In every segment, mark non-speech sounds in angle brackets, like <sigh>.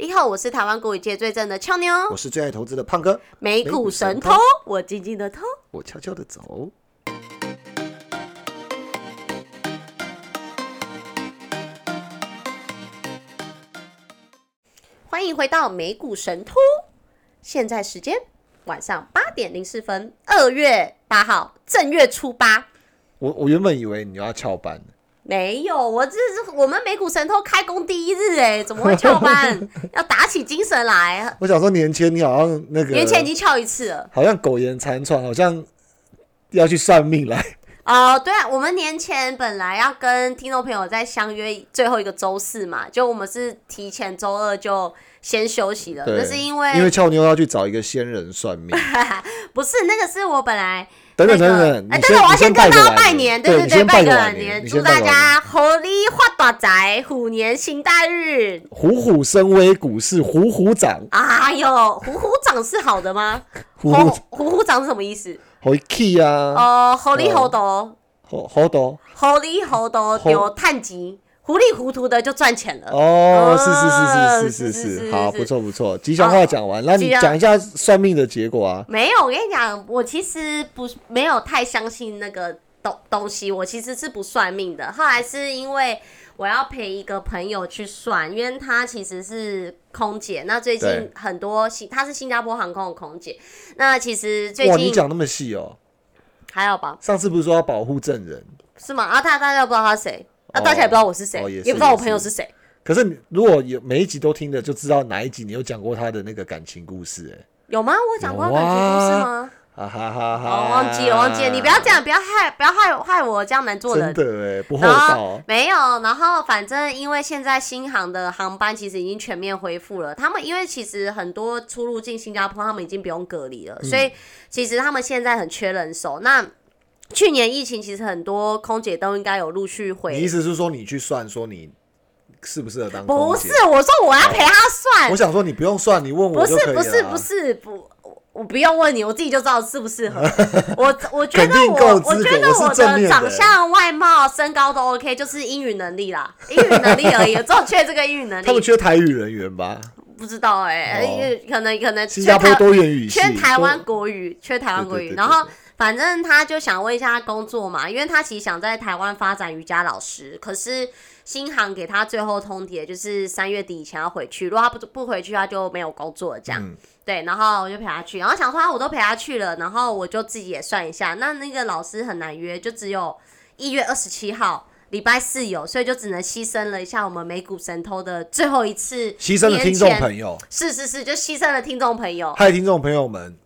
你好，我是台湾股语界最正的俏妞，我是最爱投资的胖哥，美股神偷我静静的偷。我悄悄的走。欢迎回到美股神偷，现在时间晚上八点零四分，二月八号正月初八。我我原本以为你要翘班，没有，我这是我们美股神偷开工第一日哎，怎么会翘班？<laughs> 要打起精神来。我想说年前你好像那个年前已经翘一次了。好像苟延残喘，好像要去算命来。哦，对啊，我们年前本来要跟听众朋友再相约最后一个周四嘛，就我们是提前周二就先休息了，对，那是因为因为俏妞要去找一个仙人算命。<laughs> 不是那个是我本来等等那个等等，哎，你先对对，我要先跟大家拜年，对对，对拜个年，祝大家猴年发大财，虎年行大运。虎虎生威，股市虎虎涨，哎呦，虎虎长是好的吗？虎虎虎虎虎长是什么意思？好 key 啊，哦，猴力猴斗，好好多猴力猴斗有探吉，糊里糊涂的就赚钱了。哦，是是是是是是是，好，不错不错，吉祥话讲完，那你讲一下算命的结果啊？没有，我跟你讲，我其实不没有太相信那个东东西，我其实是不算命的。后来是因为我要陪一个朋友去算，因为他其实是。空姐，那最近很多新，她是新加坡航空的空姐。那其实最近哇，你讲那么细哦、还好吧？上次不是说要保护证人是吗？啊，大大家不知道他谁？大家也不知道我是谁，哦也不知道我朋友是谁。可是如果有每一集都听的，就知道哪一集你有讲过他的那个感情故事、哎，有吗？我讲过感情故事啊吗？哈哈哈哈！哦，忘记了，忘记了。你不要这样，不要害，不要害害我这样难做人真。的哎，不厚然后道。没有，然后反正因为现在新航的航班其实已经全面恢复了，他们因为其实很多出入境新加坡，他们已经不用隔离了，所以其实他们现在很缺人手。那去年疫情其实很多空姐都应该有陆续回你意，思是说你去算说你适不适合当空姐不是我说我要陪他算我，想说你不用算，你问不我就是可以了。不是不是不。我我不用问你，我自己就知道适不适合。<laughs> 我我觉得我我资格觉得我我正面的长相、外貌、身高都 OK，就是英语能力啦，<laughs> 英语能力而已，只有缺这个英语能力。他们缺台语人员吧？不知道哎、哦因为可能可能新加坡多元语系，缺台湾多国语，缺台湾国语。对对对对然后反正他就想问一下他工作嘛，因为他其实想在台湾发展瑜伽老师，可是新航给他最后通牒就是三月底以前要回去，如果他不不回去，他就没有工作了这样。嗯对，然后我就陪他去，然后想说啊，我都陪他去了，然后我就自己也算一下，那那个老师很难约，就只有一月二十七号。礼拜四有，所以就只能牺牲了一下我们美股神偷的最后一次牺牲了听众朋友，是是是，就牺牲了听众朋友。嗨，听众朋友们，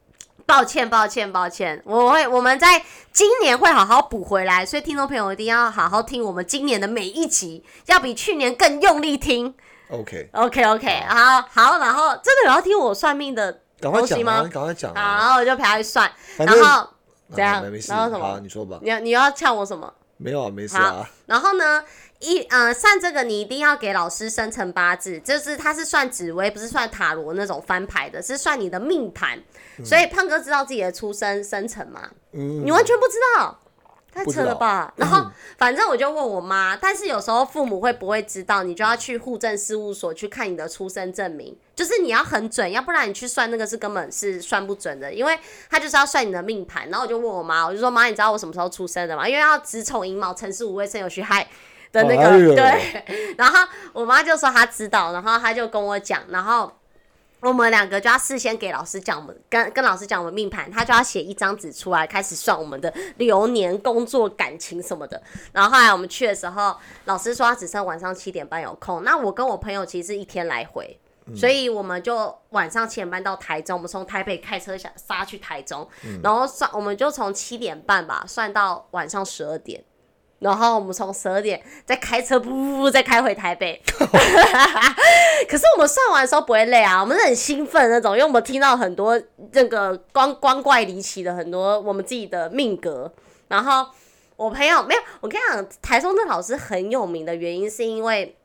抱歉，抱歉，抱歉，我会我们在今年会好好补回来，所以听众朋友一定要好好听我们今年的每一集，要比去年更用力听。OK，OK OK，好好，然后真的有要听我算命的东西吗？赶快讲好，啊。然后我就陪他去算，然后怎样然后什么好，你说吧。你要你要呛我什么？没有啊，没事好啊。，然后呢，一呃算这个你一定要给老师生辰八字，就是他是算紫微，不是算塔罗那种翻牌的，是算你的命盘。所以胖哥知道自己的出生生辰吗？嗯，你完全不知道，太扯了吧？然后反正我就问我妈，但是有时候父母会不会知道，你就要去户政事务所去看你的出生证明，就是你要很准，要不然你去算那个是根本是算不准的，因为他就是要算你的命盘。然后我就问我妈，我就说妈，你知道我什么时候出生的吗？因为要子丑寅卯辰巳午未申酉戌亥。的那个、哎对，<laughs> 然后我妈就说她知道，然后她就跟我讲，然后我们两个就要事先给老师讲我们跟跟老师讲我们命盘，他就要写一张纸出来，开始算我们的流年、工作、感情什么的。然后后来我们去的时候，老师说他只剩晚上七点半有空。那我跟我朋友其实是一天来回，所以我们就晚上七点半到台中，我们从台北开车想杀去台中，然后算我们就从七点半吧算到晚上十二点。然后我们从十二点再开车，噗噗噗再开回台北。<laughs> 可是我们算完的时候不会累啊，我们是很兴奋那种，因为我们听到很多这个光光怪离奇的很多我们自己的命格。然后我朋友没有，我跟你讲，台中的老师很有名的原因是因为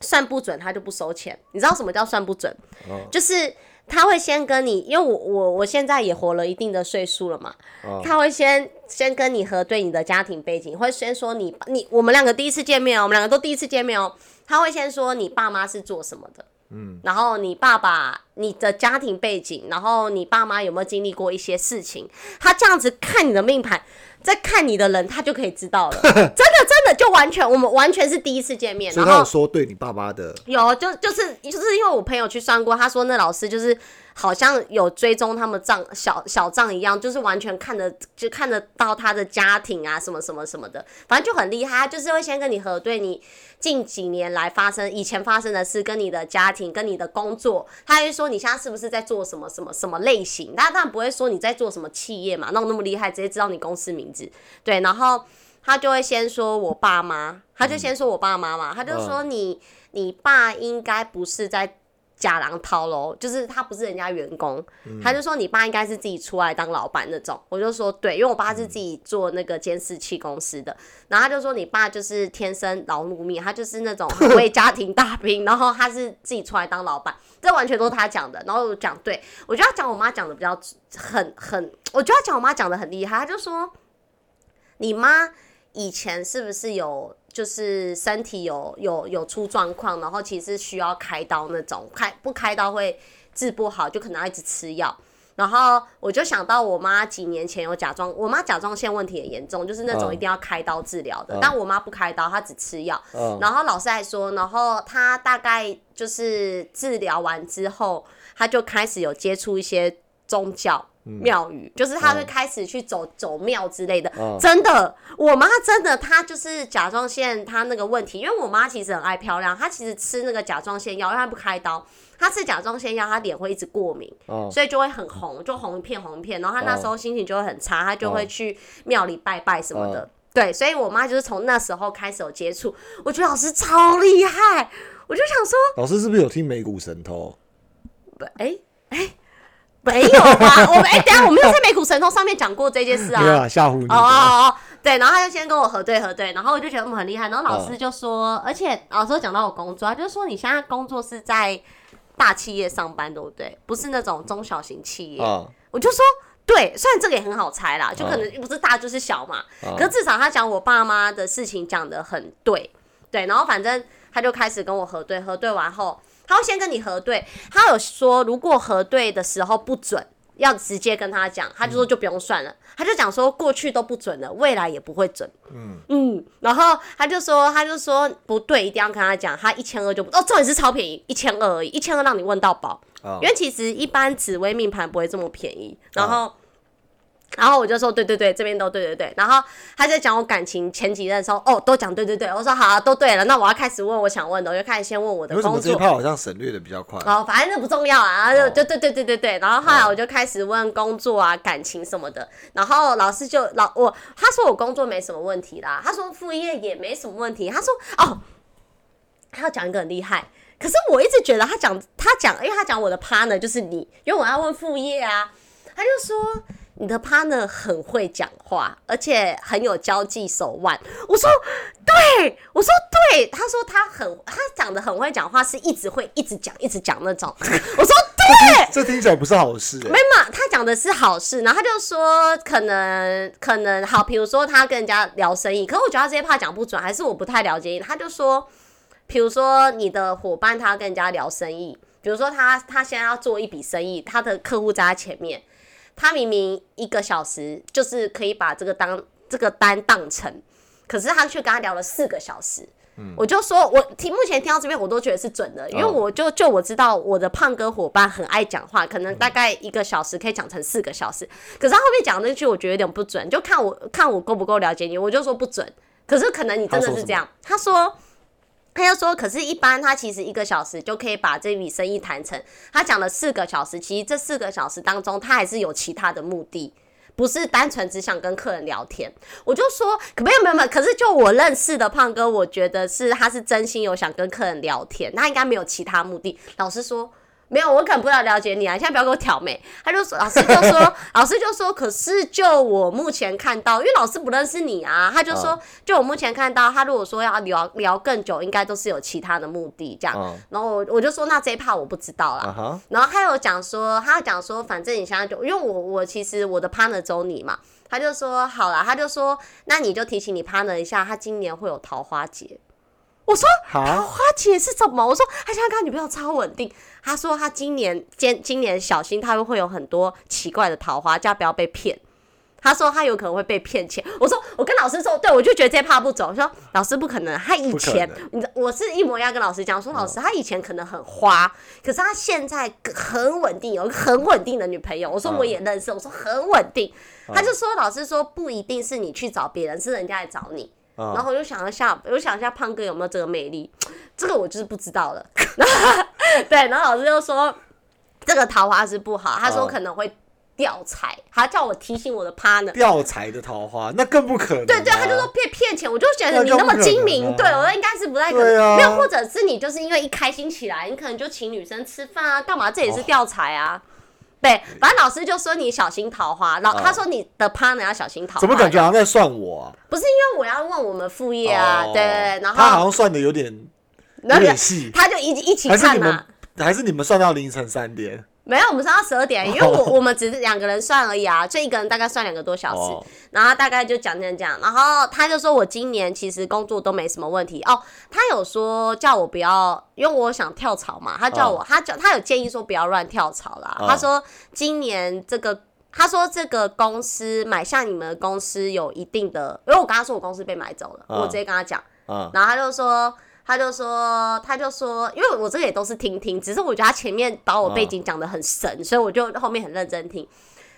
算不准他就不收钱。你知道什么叫算不准？哦就是他会先跟你，因为我我我现在也活了一定的岁数了嘛，哦他会先先跟你核对你的家庭背景，会先说你你我们两个第一次见面哦，我们两个都第一次见面哦，他会先说你爸妈是做什么的，嗯，然后你爸爸你的家庭背景，然后你爸妈有没有经历过一些事情，他这样子看你的命盘，在看你的人，他就可以知道了。<laughs> 真的真的就完全，我们完全是第一次见面，所以他有然后说对你爸妈的，有就就是就是因为我朋友去算过，他说那老师就是好像有追踪他们账小小账一样，就是完全看得就看得到他的家庭啊什么什么什么的，反正就很厉害。他就是会先跟你核对你近几年来发生以前发生的事，跟你的家庭跟你的工作，他会说你现在是不是在做什么什么什么类型，他当然不会说你在做什么企业嘛，那我那么厉害，直接知道你公司名字，对，然后。他就会先说我爸妈，他就先说我爸妈嘛，他就说你你爸应该不是在假狼掏喽，就是他不是人家员工，他就说你爸应该是自己出来当老板那种。我就说对，因为我爸是自己做那个监视器公司的，然后他就说你爸就是天生劳碌命，他就是那种很为家庭大兵，<laughs> 然后他是自己出来当老板，这完全都是他讲的。然后我讲对，我觉得他讲我妈讲的比较很很，我觉得他讲我妈讲的很厉害，他就说你妈。以前是不是有就是身体有有有出状况，然后其实需要开刀那种，开不开刀会治不好，就可能要一直吃药。然后我就想到我妈几年前有甲状，我妈甲状腺问题很严重，就是那种一定要开刀治疗的。但我妈不开刀，她只吃药。然后老师还说，然后她大概就是治疗完之后，她就开始有接触一些宗教。庙宇就是他会开始去走走庙之类的，真的，我妈真的，她就是甲状腺她那个问题，因为我妈其实很爱漂亮，她其实吃那个甲状腺药，因为她不开刀，她吃甲状腺药，她脸会一直过敏，所以就会很红，就红一片红一片，然后她那时候心情就会很差，她就会去庙里拜拜什么的，对，所以我妈就是从那时候开始有接触，我觉得老师超厉害，我就想说，老师是不是有听美股神偷？不，哎哎。没有吧？我们哎，等下我没有在美股神通上面讲过这件事啊。吓唬你。哦哦哦，对，然后他就先跟我核对核对，然后我就觉得我们很厉害。然后老师就说，而且老师讲到我工作，他就说你现在工作是在大企业上班，对不对？不是那种中小型企业。我就说对，虽然这个也很好猜啦，就可能不是大就是小嘛。可是至少他讲我爸妈的事情讲的很对，对。然后反正他就开始跟我核对，核对完后。他会先跟你核对，他有说如果核对的时候不准，要直接跟他讲，他就说就不用算了，他就讲说过去都不准了，未来也不会准。嗯嗯，然后他就说他就说不对，一定要跟他讲，他一千二就不哦，重点是超便宜，一千二而已，一千二让你问到宝，因为其实一般紫微命盘不会这么便宜，然后。然后我就说对对对，这边都对对对。然后他在讲我感情前几任的时候，哦，都讲对对对。我说好，都对了。那我要开始问我想问的，我就开始先问我的工作。为什么这一趴好像省略的比较快？哦，反正那不重要啊，就就对对对对对。然后后来我就开始问工作啊、感情什么的。然后老师就老我他说我工作没什么问题啦，他说副业也没什么问题。他说哦，他要讲一个很厉害，可是我一直觉得他讲他讲，因为他讲我的 partner 就是你，因为我要问副业啊，他就说。你的 partner 很会讲话，而且很有交际手腕。我说对，我说对。他说他很，他讲的很会讲话，是一直会一直讲，一直讲那种。<laughs> 我说对，这听起来不是好事。没嘛，他讲的是好事，然后他就说可能可能好，比如说他跟人家聊生意，可是我觉得他这些怕讲不准，还是我不太了解。他就说，比如说你的伙伴他跟人家聊生意，比如说他他现在要做一笔生意，他的客户在他前面。他明明一个小时就是可以把这个当这个单当成，可是他却跟他聊了四个小时。嗯，我就说，我听目前听到这边，我都觉得是准的，因为我就就我知道我的胖哥伙伴很爱讲话，可能大概一个小时可以讲成四个小时。可是他后面讲那句，我觉得有点不准，就看我看我够不够了解你，我就说不准。可是可能你真的是这样，他说。他又说，可是，一般他其实一个小时就可以把这笔生意谈成。他讲了四个小时，其实这四个小时当中，他还是有其他的目的，不是单纯只想跟客人聊天。我就说，可没有没有没有，可是就我认识的胖哥，我觉得是他是真心有想跟客人聊天，他应该没有其他目的。老实说。没有，我可能不要了解你啊！你现在不要给我挑眉。他就说，老师就说，<laughs> 老师就说，可是就我目前看到，因为老师不认识你啊，他就说，就我目前看到，他如果说要聊聊更久，应该都是有其他的目的这样。然后我我就说，那这一趴我不知道啦。然后他有讲说，他讲说，反正你现在就，因为我我其实我的 partner 走你嘛，他就说好了，他就说，那你就提醒你 partner 一下，他今年会有桃花节。我说桃，花姐是什么？我说他现在跟他女朋友超稳定。他说他今年今今年小心，他会有很多奇怪的桃花，叫他不要被骗。他说他有可能会被骗钱。我说我跟老师说，对我就觉得这怕不走。我说老师不可能，他以前你知道我是一模一样跟老师讲说，老师他以前可能很花，可是他现在很稳定，有一个很稳定的女朋友。我说我也认识，我说很稳定。他就说老师说不一定是你去找别人，是人家来找你。然啊，后我就想一下，我就想一下胖哥有没有这个魅力，这个我就是不知道了。<laughs> 对，然后老师就说这个桃花是不好，他说哦可能会掉财，他叫我提醒我的 partner。掉财的桃花，那更不可能啊。对对，他就说骗骗钱，我就觉得你那么精明，啊对我说应该是不太可能，没有，或者是你就是因为一开心起来，你可能就请女生吃饭啊，干嘛？这也是掉财啊。对，反正老师就说你小心桃花，老、哦他说你的 partner 要小心桃花。怎么感觉好像在算我啊？不是因为我要问我们副业啊，哦对对对，然后他好像算的有点有点细，他就一一起看嘛们。还是你们算到凌晨三点？没有，我们上到十二点，因为我我们只是两个人算而已啊，<laughs> 就一个人大概算两个多小时，哦。然后大概就讲讲讲，然后他就说我今年其实工作都没什么问题。哦，他有说叫我不要，因为我想跳槽嘛，他叫我、他叫他有建议说不要乱跳槽啦，哦。他说今年这个。他说：“这个公司买下你们的公司有一定的，因为我跟他说我公司被买走了，嗯我直接跟他讲，啊，然后他就说，他就说，他就说，因为我这个也都是听听，只是我觉得他前面把我背景讲的很神，所以我就后面很认真听。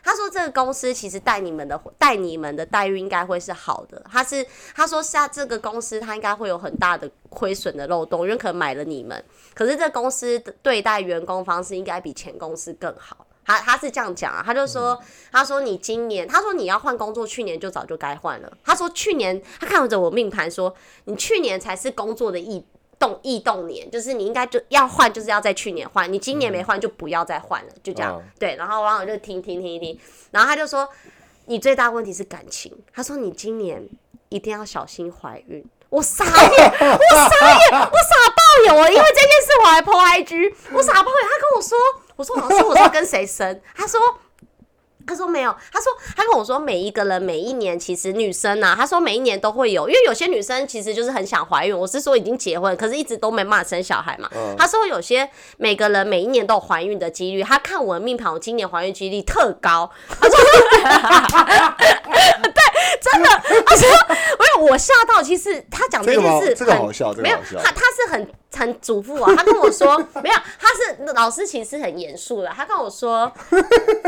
他说这个公司其实带你们的带你们的待遇应该会是好的，他是他说是啊，这个公司他应该会有很大的亏损的漏洞，因为可能买了你们，可是这公司的对待员工方式应该比前公司更好。他他是这样讲啊，他就说，他说你今年，他说你要换工作，去年就早就该换了。他说去年他看着我命盘说，你去年才是工作的异动异动年，就是你应该就要换，就是要在去年换，你今年没换就不要再换了，就这样。嗯对，然后网友就听听听一听，然后他就说，你最大问题是感情。他说你今年一定要小心怀孕。我傻眼，我傻眼，我傻爆眼！我因为这件事我还 po IG，我傻爆眼。他跟我说，我说老师，我是跟谁生？<laughs> 他说。他说没有，他说他跟我说每一个人每一年其实女生啊，他说每一年都会有，因为有些女生其实就是很想怀孕，我是说已经结婚，可是一直都没办法生小孩嘛。嗯他说有些每个人每一年都有怀孕的几率，他看我的命盘，我今年怀孕几率特高。<laughs> 他说对，真的，他说因为我吓到，其实他讲这这件事很这个好笑，这没有。他他是很很嘱咐我，他跟我说没有，他是老师其实很严肃的，他跟我说，<laughs>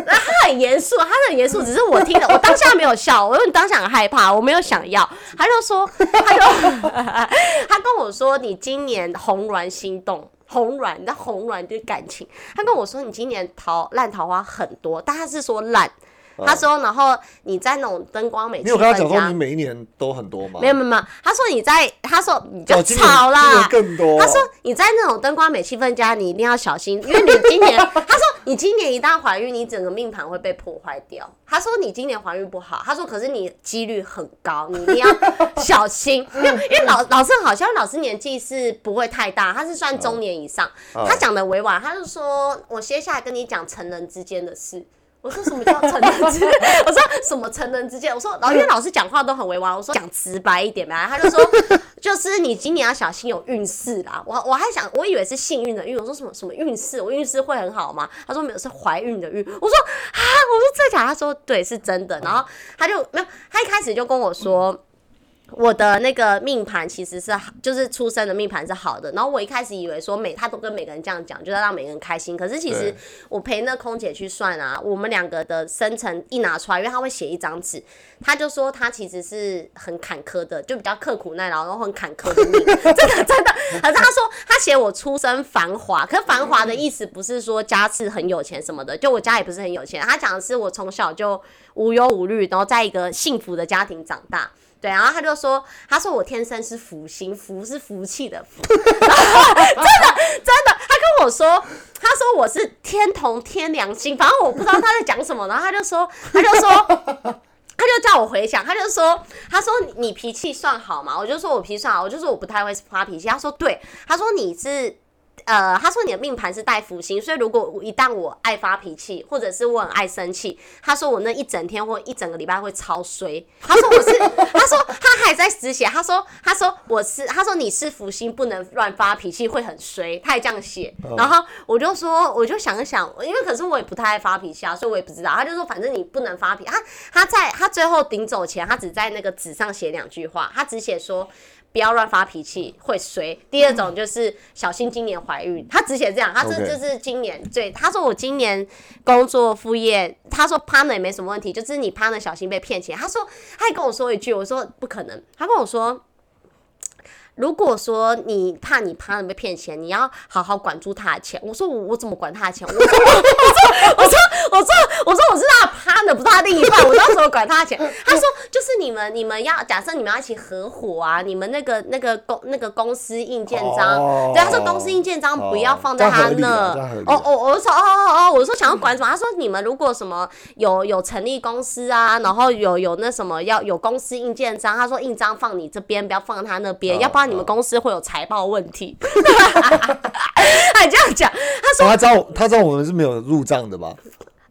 他很严肃，他很严肃，只是我听了，我当下没有笑，我因为当下很害怕，我没有想要，他就说，他就 <laughs> 他跟我说，你今年红鸾心动。红鸾，你知道红鸾就是感情。他跟我说，你今年桃烂桃花很多，但他是说烂。他说，然后你在那种灯光美气你有跟他讲说你，每一年都很多吗？没有没有没有，他说你在，他说你就吵啦，更多。他说你在那种灯光美气氛家，你一定要小心，因为你今年，他说你今年一旦怀孕，你整个命盘会被破坏掉。他说你今年怀孕不好，他说可是你几率很高，你一定要小心，因 <laughs> 为因为老老师好像老师年纪是不会太大，他是算中年以上。哦他讲的委婉，他就说我接下来跟你讲成人之间的事。我说什么叫成人之？我说什么成人之间？我说，然后因为老师讲话都很委婉，我说讲直白一点呗。他就说，就是你今年要小心有运势啦。我我还想，我以为是幸运的运，我说什么什么运势？我运势会很好吗？他说没有，是怀孕的孕。我说啊，我说这假？他说对，是真的。然后他就没有，他一开始就跟我说。我的那个命盘其实是好，就是出生的命盘是好的。然后我一开始以为说每他都跟每个人这样讲，就是让每个人开心。可是其实我陪那空姐去算啊，我们两个的生辰一拿出来，因为他会写一张纸，他就说他其实是很坎坷的，就比较刻苦耐劳，然后很坎坷的命，真 <laughs> 的真的。可是他说他写我出生繁华，可繁华的意思不是说家世很有钱什么的，就我家也不是很有钱，他讲的是我从小就无忧无虑，然后在一个幸福的家庭长大。对，然后他就说，他说我天生是福星，福是福气的福，<laughs> 真的真的，他跟我说，他说我是天同天良心，反正我不知道他在讲什么，然后他就说，他就说。他就叫我回想，他就说，他说你你脾气算好嘛？我就说我脾气算好，我就说我不太会发脾气。他说对，他说你是呃，他说你的命盘是带福星，所以如果我一旦我爱发脾气，或者是我很爱生气，他说我那一整天或一整个礼拜会超衰。<laughs> 他说我是，他说他还在止血，他说他说我是，他说你是福星，不能乱发脾气，会很衰。他也这样写，然后我就说，我就想一想，因为可是我也不太爱发脾气啊，所以我也不知道。他就说，反正你不能发脾，他他在他最后临走前，他只在那个纸上写两句话，他只写说。不要乱发脾气，会衰。第二种就是小心今年怀孕，他只写这样，他这就是今年最，他说我今年工作副业，他说 partner 也没什么问题，就是你 partner 小心被骗钱。他说他还跟我说一句，我说不可能，他跟我说。如果说你怕你 partner 被骗钱，你要好好管住他的钱。我说我我怎么管他的钱？我说我我说我说我说我说我是他的 partner，不是他另一半，我要怎么管他的钱？他说就是你们你们要假设你们要一起合伙啊，你们那个那个公那个公司印鉴章，哦对，他说公司印鉴章不要放在他那。哦哦，我说哦哦哦，我说想要管什么？他说你们如果什么有有成立公司啊，然后有有那什么要有公司印鉴章，他说印章放你这边，不要放他那边，哦要不然你们公司会有财报问题。他 <laughs> 这样讲，他说他知道他知道我们是没有入账的吧？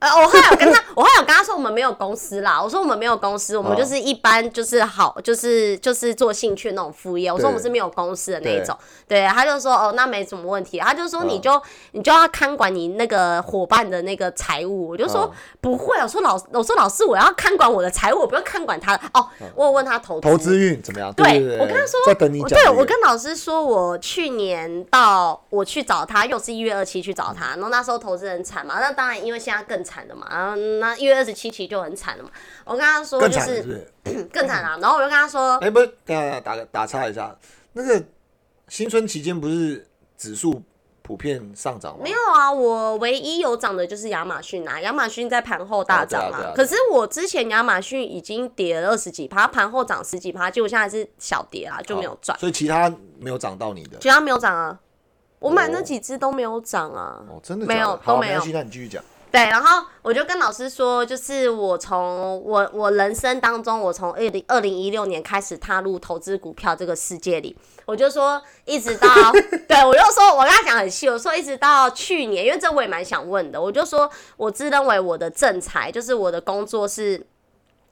呃，我后来有跟他，我后来有跟他说我们没有公司啦，我说我们没有公司，我们哦就是一般就是好，就是就是做兴趣那种副业。我说我们是没有公司的那一种，对，他就说哦，那没什么问题。他就说你就、你就要看管你那个伙伴的那个财务，我就说、哦不会，我说老我说老师我要看管我的财务，我不要看管他的。哦，我有问他投资投资运怎么样？对对我跟他说，在等你我讲。对我跟老师说，我去年到我去找他，又是一月二七去找他，然后那时候投资人惨嘛，那当然因为现在更惨的嘛，然后那一月二十七期就很惨了嘛。我跟他说就是？<clears throat> 更惨啊，<clears throat> 然后我就跟他说，哎，不是，等一下打个打岔一下，那个新春期间不是指数普遍上涨吗？没有啊，我唯一有涨的就是亚马逊啊，亚马逊在盘后大涨嘛。可是我之前亚马逊已经跌了二十几趴，盘后涨十几趴，结果现在是小跌啊，就没有赚，所以其他没有涨到你的。其他没有涨啊。我买那哦几只都没有涨啊。哦，真的没有都没有那你继续讲。对，然后我就跟老师说，就是我从我我人生当中，我从二零二零一六年开始踏入投资股票这个世界里，我就说一直到，<laughs> 对我就说我跟他讲很细，我说一直到去年，因为这我也蛮想问的，我就说我自认为我的正财就是我的工作是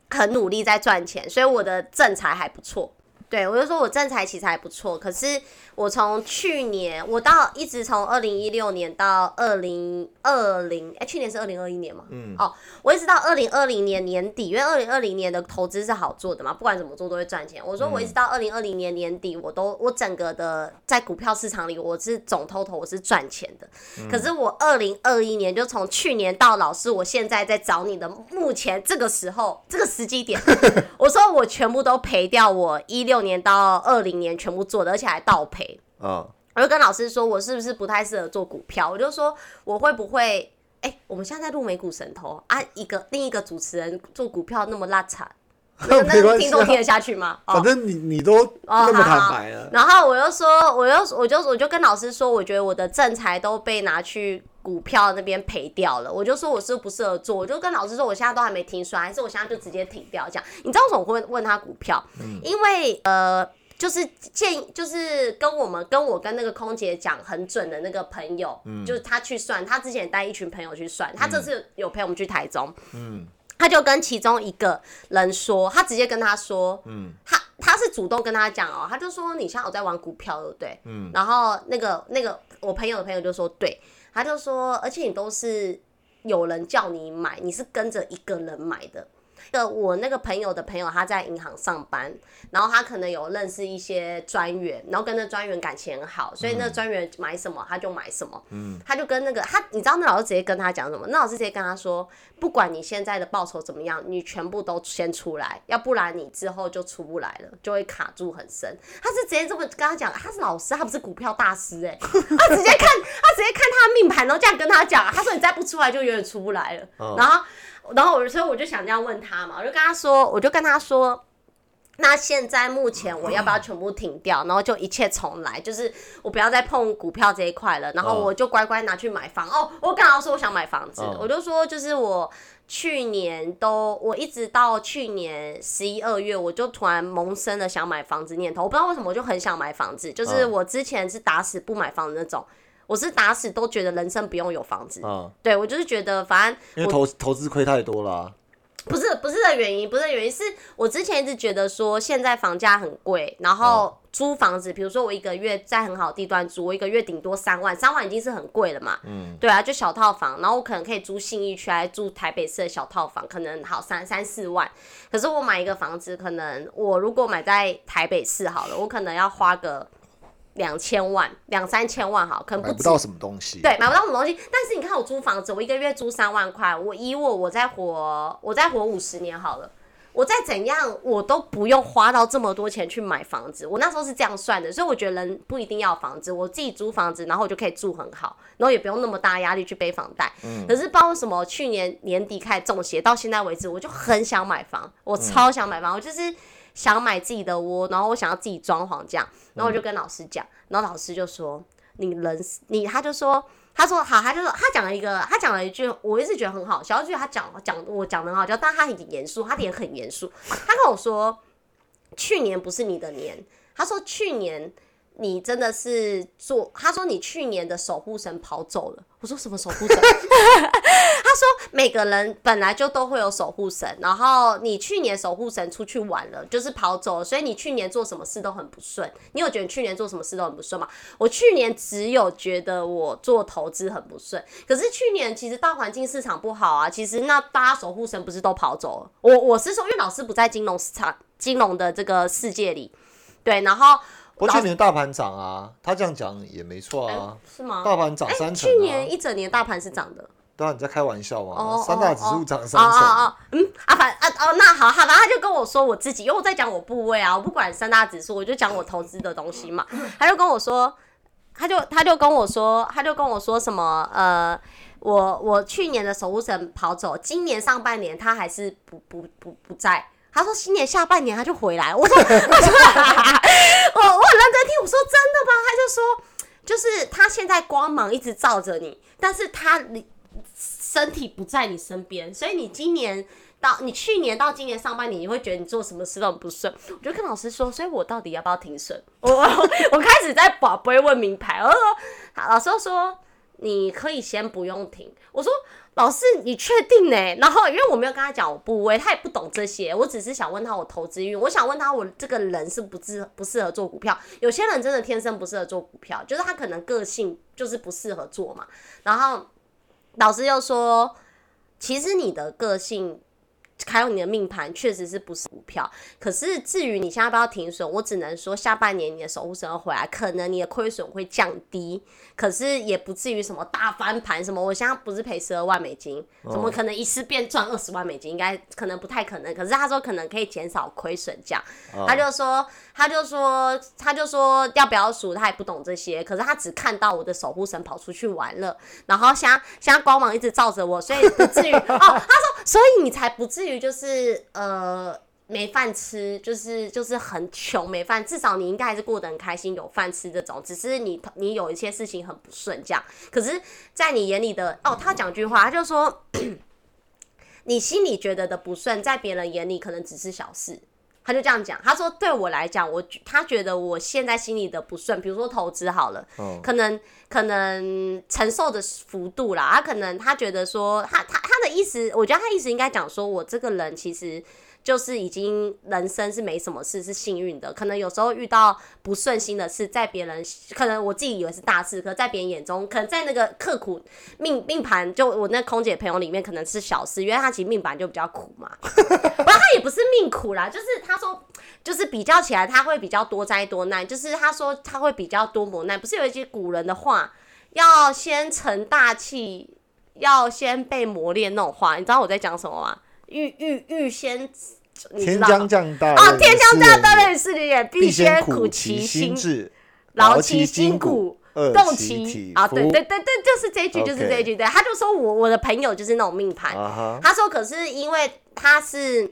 很努力在赚钱，所以我的正财还不错。对，我就说我正财其实还不错，可是我从去年，我到一直从二零一六年到二零二零，哎，去年是二零二一年嘛，嗯，哦，我一直到二零二零年年底，因为二零二零年的投资是好做的嘛，不管怎么做都会赚钱。我说我一直到二零二零年年底，我都我整个的在股票市场里，我是总 total 我是赚钱的。可是我二零二一年就从去年到老师，我现在在找你的目前这个时候这个时机点，<laughs> 我说我全部都赔掉，我一六年到二零年全部做的，而且还倒赔。嗯，我就跟老师说，我是不是不太适合做股票？我就说我会不会？哎、我们现在在录美股神偷啊，一个另一个主持人做股票那么邋遢，<laughs> 那那听众听得下去吗？哦反正你你都那么坦白了，然后我又说，我又我就我就跟老师说，我觉得我的正财都被拿去股票那边赔掉了。我就说我是不适合做，我就跟老师说，我现在都还没听说，还是我现在就直接停掉这样。你知道为什么我会问他股票？因为呃。就是建议，就是跟我们跟我跟那个空姐讲很准的那个朋友，嗯就是他去算，他之前带一群朋友去算，他这次有陪我们去台中，嗯他就跟其中一个人说，他直接跟他说，嗯，他他是主动跟他讲哦，他就说你现在有在玩股票，对不对？嗯，然后那个那个我朋友的朋友就说对，他就说，而且你都是有人叫你买，你是跟着一个人买的。呃，我那个朋友的朋友他在银行上班，然后他可能有认识一些专员，然后跟那专员感情很好，所以那专员买什么他就买什么。嗯，他就跟那个他，你知道那老师直接跟他讲什么？那老师直接跟他说，不管你现在的报酬怎么样，你全部都先出来，要不然你之后就出不来了，就会卡住很深。他是直接这么跟他讲，他是老师，他不是股票大师哎、他直接看他直接看他的命盘，然后这样跟他讲，他说你再不出来就永远出不来了。然后然后我所以我就想这样问他嘛，我就跟他说，我就跟他说。那现在目前我要不要全部停掉，然后就一切重来？就是我不要再碰股票这一块了，然后嗯我就乖乖拿去买房。哦，我刚好说我想买房子，嗯我就说就是我去年都，我一直到去年十一二月，我就突然萌生了想买房子念头。我不知道为什么，我就很想买房子，就是嗯我之前是打死不买房的那种。我是打死都觉得人生不用有房子。嗯，对我就是觉得，反正因为投投资亏太多了啊、不是不是的原因，不是的原因，是我之前一直觉得说现在房价很贵，然后租房子，比如说我一个月在很好的地段租，我一个月顶多三万，三万已经是很贵了嘛。嗯。对啊，就小套房，然后我可能可以租信义区，还住台北市的小套房，可能好三三四万。可是我买一个房子，可能我如果买在台北市好了，我可能要花个两千万、两三千万好，可能买不到什么东西。对，买不到什么东西。但是你看我租房子，我一个月租三万块，我以我我再活我再活五十年好了，我再怎样我都不用花到这么多钱去买房子。我那时候是这样算的，所以我觉得人不一定要房子，我自己租房子，然后我就可以住很好，然后也不用那么大压力去背房贷。可是不知道为什么去年年底开始中邪，到现在为止我就很想买房，我超想买房，我就是。想买自己的窝，然后我想要自己装潢这样，然后我就跟老师讲，然后老师就说你人你，他就说他说好，他就说他讲了一个，他讲了一句，我一直觉得很好笑，就觉得他讲讲我讲的很好笑，但他很严肃，他脸很严肃，他跟我说去年不是你的年，他说去年。你真的是做，他说你去年的守护神跑走了。我说什么守护神？<laughs> 他说每个人本来就都会有守护神，然后你去年守护神出去玩了，就是跑走了，所以你去年做什么事都很不顺。你有觉得去年做什么事都很不顺吗？我去年只有觉得我做投资很不顺，可是去年其实大环境市场不好啊，其实那大家守护神不是都跑走了？我我是说，因为老师不在金融市场、金融的这个世界里，对，然后。去年大盘涨啊，他这样讲也没错啊。是吗？大盘涨三成、去年一整年大盘是涨的。对啊，你在开玩笑吗？哦三大指数涨三哦哦成，哦，嗯啊反啊哦那好好吧，他就跟我说我自己，因为我在讲我部位啊，我不管三大指数，我就讲我投资的东西嘛。他就跟我说，他就他就跟我说，他就跟我说什么呃，我我去年的守护神跑走，今年上半年他还是不不不不在。他说新年下半年他就回来，我说我说我我很认真听，我说真的吗？他就说就是他现在光芒一直照着你，但是他你身体不在你身边，所以你今年到你去年到今年上半年，你会觉得你做什么事都很不顺。我就跟老师说，所以我到底要不要停损？<laughs> 我 <laughs> 我开始在宝不会问名牌，我说好，老师说你可以先不用停。我说老师，你确定呢？然后因为我没有跟他讲我部位，他也不懂这些，我只是想问他我投资运，我想问他我这个人是不适不适合做股票。有些人真的天生不适合做股票，就是他可能个性就是不适合做嘛。然后老师又说，其实你的个性。还有你的命盘确实是不是股票，可是至于你现在要不要停损，我只能说下半年你的守护神会回来，可能你的亏损会降低，可是也不至于什么大翻盘什么。我现在不是赔十二万美金，怎么可能一次变赚二十万美金？应该可能不太可能。可是他说可能可以减少亏损这样，他就说他就说他就说要不要数，他也不懂这些，可是他只看到我的守护神跑出去玩了，然后现在现在光芒一直照着我，所以不至于哦。他说，所以你才不至于就是呃没饭吃，就是就是很穷没饭，至少你应该还是过得很开心，有饭吃这种。只是你你有一些事情很不顺这样，可是，在你眼里的哦，他讲句话，他就说，<coughs> 你心里觉得的不顺，在别人眼里可能只是小事。他就这样讲，他说对我来讲，我他觉得我现在心里的不顺，比如说投资好了，可能可能承受的幅度啦，他可能他觉得说，他他他的意思，我觉得他意思应该讲说，我这个人其实就是已经人生是没什么事，是幸运的。可能有时候遇到不顺心的事，在别人可能我自己以为是大事，可在别人眼中，可能在那个刻苦命命盘，就我那空姐朋友里面可能是小事，因为她其实命盘就比较苦嘛。不，他也不是命苦啦，就是他说，就是比较起来，他会比较多灾多难。就是他说他会比较多磨难。不是有一句古人的话，要先成大器，要先被磨练那种话，你知道我在讲什么吗？欲欲欲先，你知天道吗？将降大哦，天将降大任任于斯人也，必必先苦苦其心，志，劳其其筋骨骨，，动其其啊，对对对对，就是这一句，就是这一句。对，他就说我我的朋友就是那种命盘，他说可是因为他是。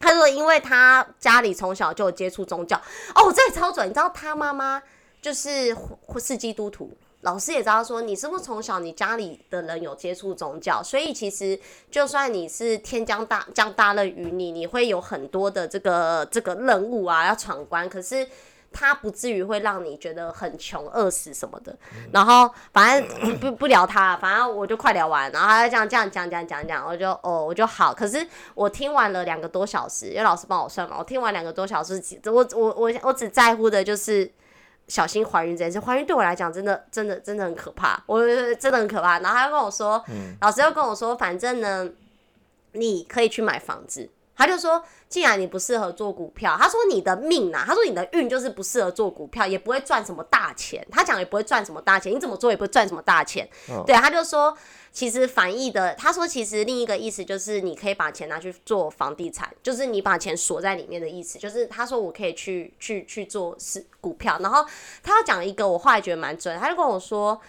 他说，因为他家里从小就有接触宗教哦，这也超准。你知道他妈妈就是是基督徒，老师也知道说，你是不是从小你家里的人有接触宗教，所以其实就算你是天将大将大任于你，你会有很多的这个这个任务啊要闯关，可是。他不至于会让你觉得很穷、饿死什么的。然后反正不不聊他，反正我就快聊完，然后他就这样这样讲讲讲讲，我就哦我就好。可是我听完了两个多小时，因为老师帮我算嘛，我听完两个多小时，我我我我只在乎的就是小心怀孕这件事。怀孕对我来讲真的真的真的很可怕，我真的很可怕。然后他又跟我说，老师又跟我说，反正呢，你可以去买房子。他就说，既然你不适合做股票，他说你的命啊，他说你的运就是不适合做股票，也不会赚什么大钱。他讲也不会赚什么大钱，你怎么做也不会赚什么大钱。对，他就说，其实反义的，他说其实另一个意思就是你可以把钱拿去做房地产，就是你把钱锁在里面的意思。就是他说我可以去去去做是股票，然后他要讲一个我后来觉得蛮准，他就跟我说。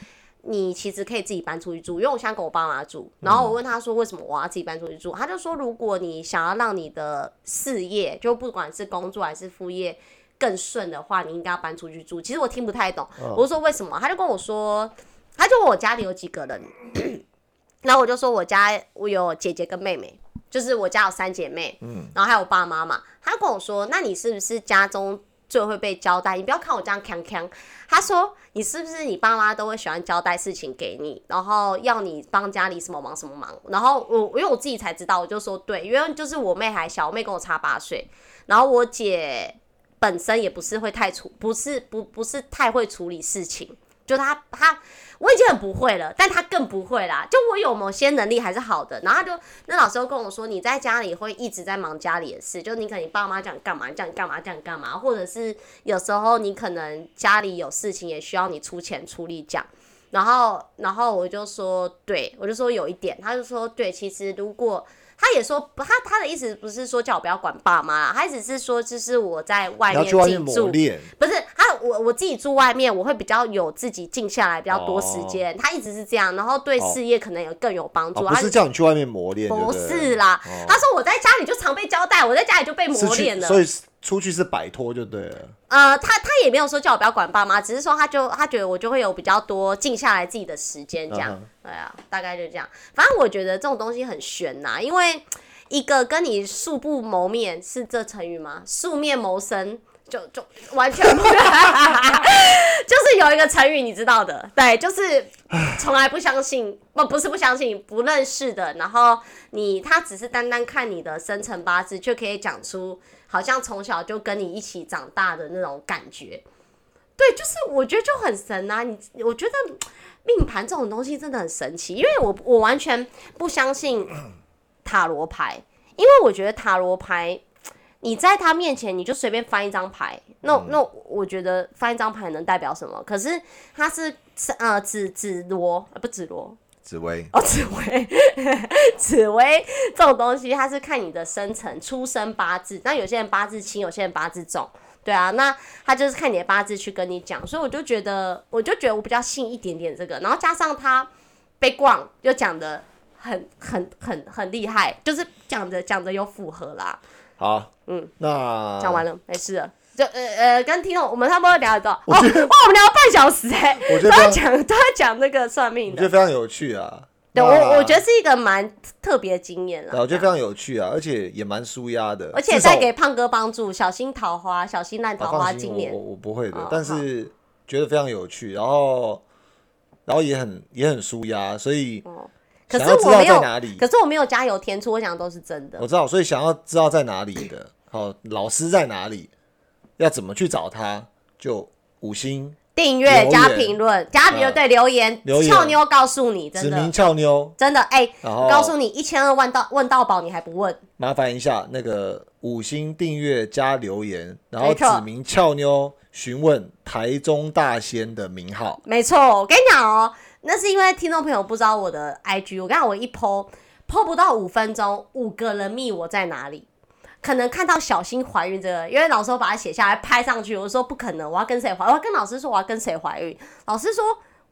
你其实可以自己搬出去住，因为我现在跟我爸妈住。然后我问他说，为什么我要自己搬出去住？他就说，如果你想要让你的事业，就不管是工作还是副业更顺的话，你应该要搬出去住。其实我听不太懂，我就说为什么？他就跟我说，他就问我家里有几个人，<clears throat> 然后我就说我家我有姐姐跟妹妹，就是我家有三姐妹，嗯，然后还有爸妈嘛。他就跟我说，那你是不是家中？就会被交代，你不要看我这样锵锵。他说：“你是不是你爸妈都会喜欢交代事情给你，然后要你帮家里什么忙什么忙？”然后我因为我自己才知道，我就说对，因为就是我妹还小，我妹跟我差八岁，然后我姐本身也不是会太处，不是不不是太会处理事情，就他他。我已经很不会了，但他更不会啦。就我有某些能力还是好的，然后他就那老师又跟我说，你在家里会一直在忙家里的事，就你可能你爸妈讲干嘛，叫你干嘛，叫你干嘛，或者是有时候你可能家里有事情也需要你出钱出力这样。然后，然后我就说，对我就说有一点，他就说，对，其实如果。他也说，他他的意思不是说叫我不要管爸妈，他只是说就是我在外面自己住，不是他我我自己住外面，我会比较有自己静下来比较多时间。他一直是这样，然后对事业可能有更有帮助。不是叫你去外面磨练，不是啦。他说我在家里就常被交代，我在家里就被磨练了，所以。出去是摆脱就对了。呃，他他也没有说叫我不要管爸妈，只是说他就他觉得我就会有比较多静下来自己的时间，这样。对啊，大概就这样。反正我觉得这种东西很悬呐，因为一个跟你素不谋面是这成语吗？素面谋生就就完全不，<laughs> 就是有一个成语你知道的，对，就是从来不相信，不不是不相信，不认识的，然后你他只是单单看你的生辰八字，就可以讲出。好像从小就跟你一起长大的那种感觉，对，就是我觉得就很神啊！你我觉得命盘这种东西真的很神奇，因为我我完全不相信塔罗牌，因为我觉得塔罗牌你在他面前你就随便翻一张牌，那那我觉得翻一张牌能代表什么？可是他是呃紫紫罗不紫罗。紫薇哦，紫薇，<laughs> 紫薇这种东西，它是看你的生辰、出生八字。那有些人八字轻，有些人八字重，对啊。那他就是看你的八字去跟你讲，所以我就觉得，我就觉得我比较信一点点这个。然后加上他被逛，又讲的很很很很厉害，就是讲着讲着又符合啦。好，嗯，那讲完了，没事了。就呃呃，跟听众我们差不多聊多少？哦，哇，我们聊了半小时哎，都在讲都在讲那个算命的，我觉得非常有趣啊。对，我我觉得是一个蛮特别的经验啊。我觉得非常有趣啊，而且也蛮舒压的，而且带给胖哥帮助，小心桃花，小心烂桃花。今年我我不会的，但是觉得非常有趣，然后然后也很也很舒压，所以可是我没有可是我没有加油添醋，我想都是真的。我知道，所以想要知道在哪里的，好，老师在哪里？要怎么去找他？就五星订阅加评论加评论对留言，俏妞告诉你，真的，指名俏妞，真的哎，告诉你一千二万到问到宝，你还不问？麻烦一下那个五星订阅加留言，然后指名俏妞询问台中大仙的名号。没错，我跟你讲哦，那是因为听众朋友不知道我的 IG，我刚刚我一 PO PO 不到五分钟，五个人密我在哪里？可能看到小心怀孕这个，因为老师我把它写下来拍上去，我说不可能，我要跟谁怀？我要跟老师说我要跟谁怀孕。老师说，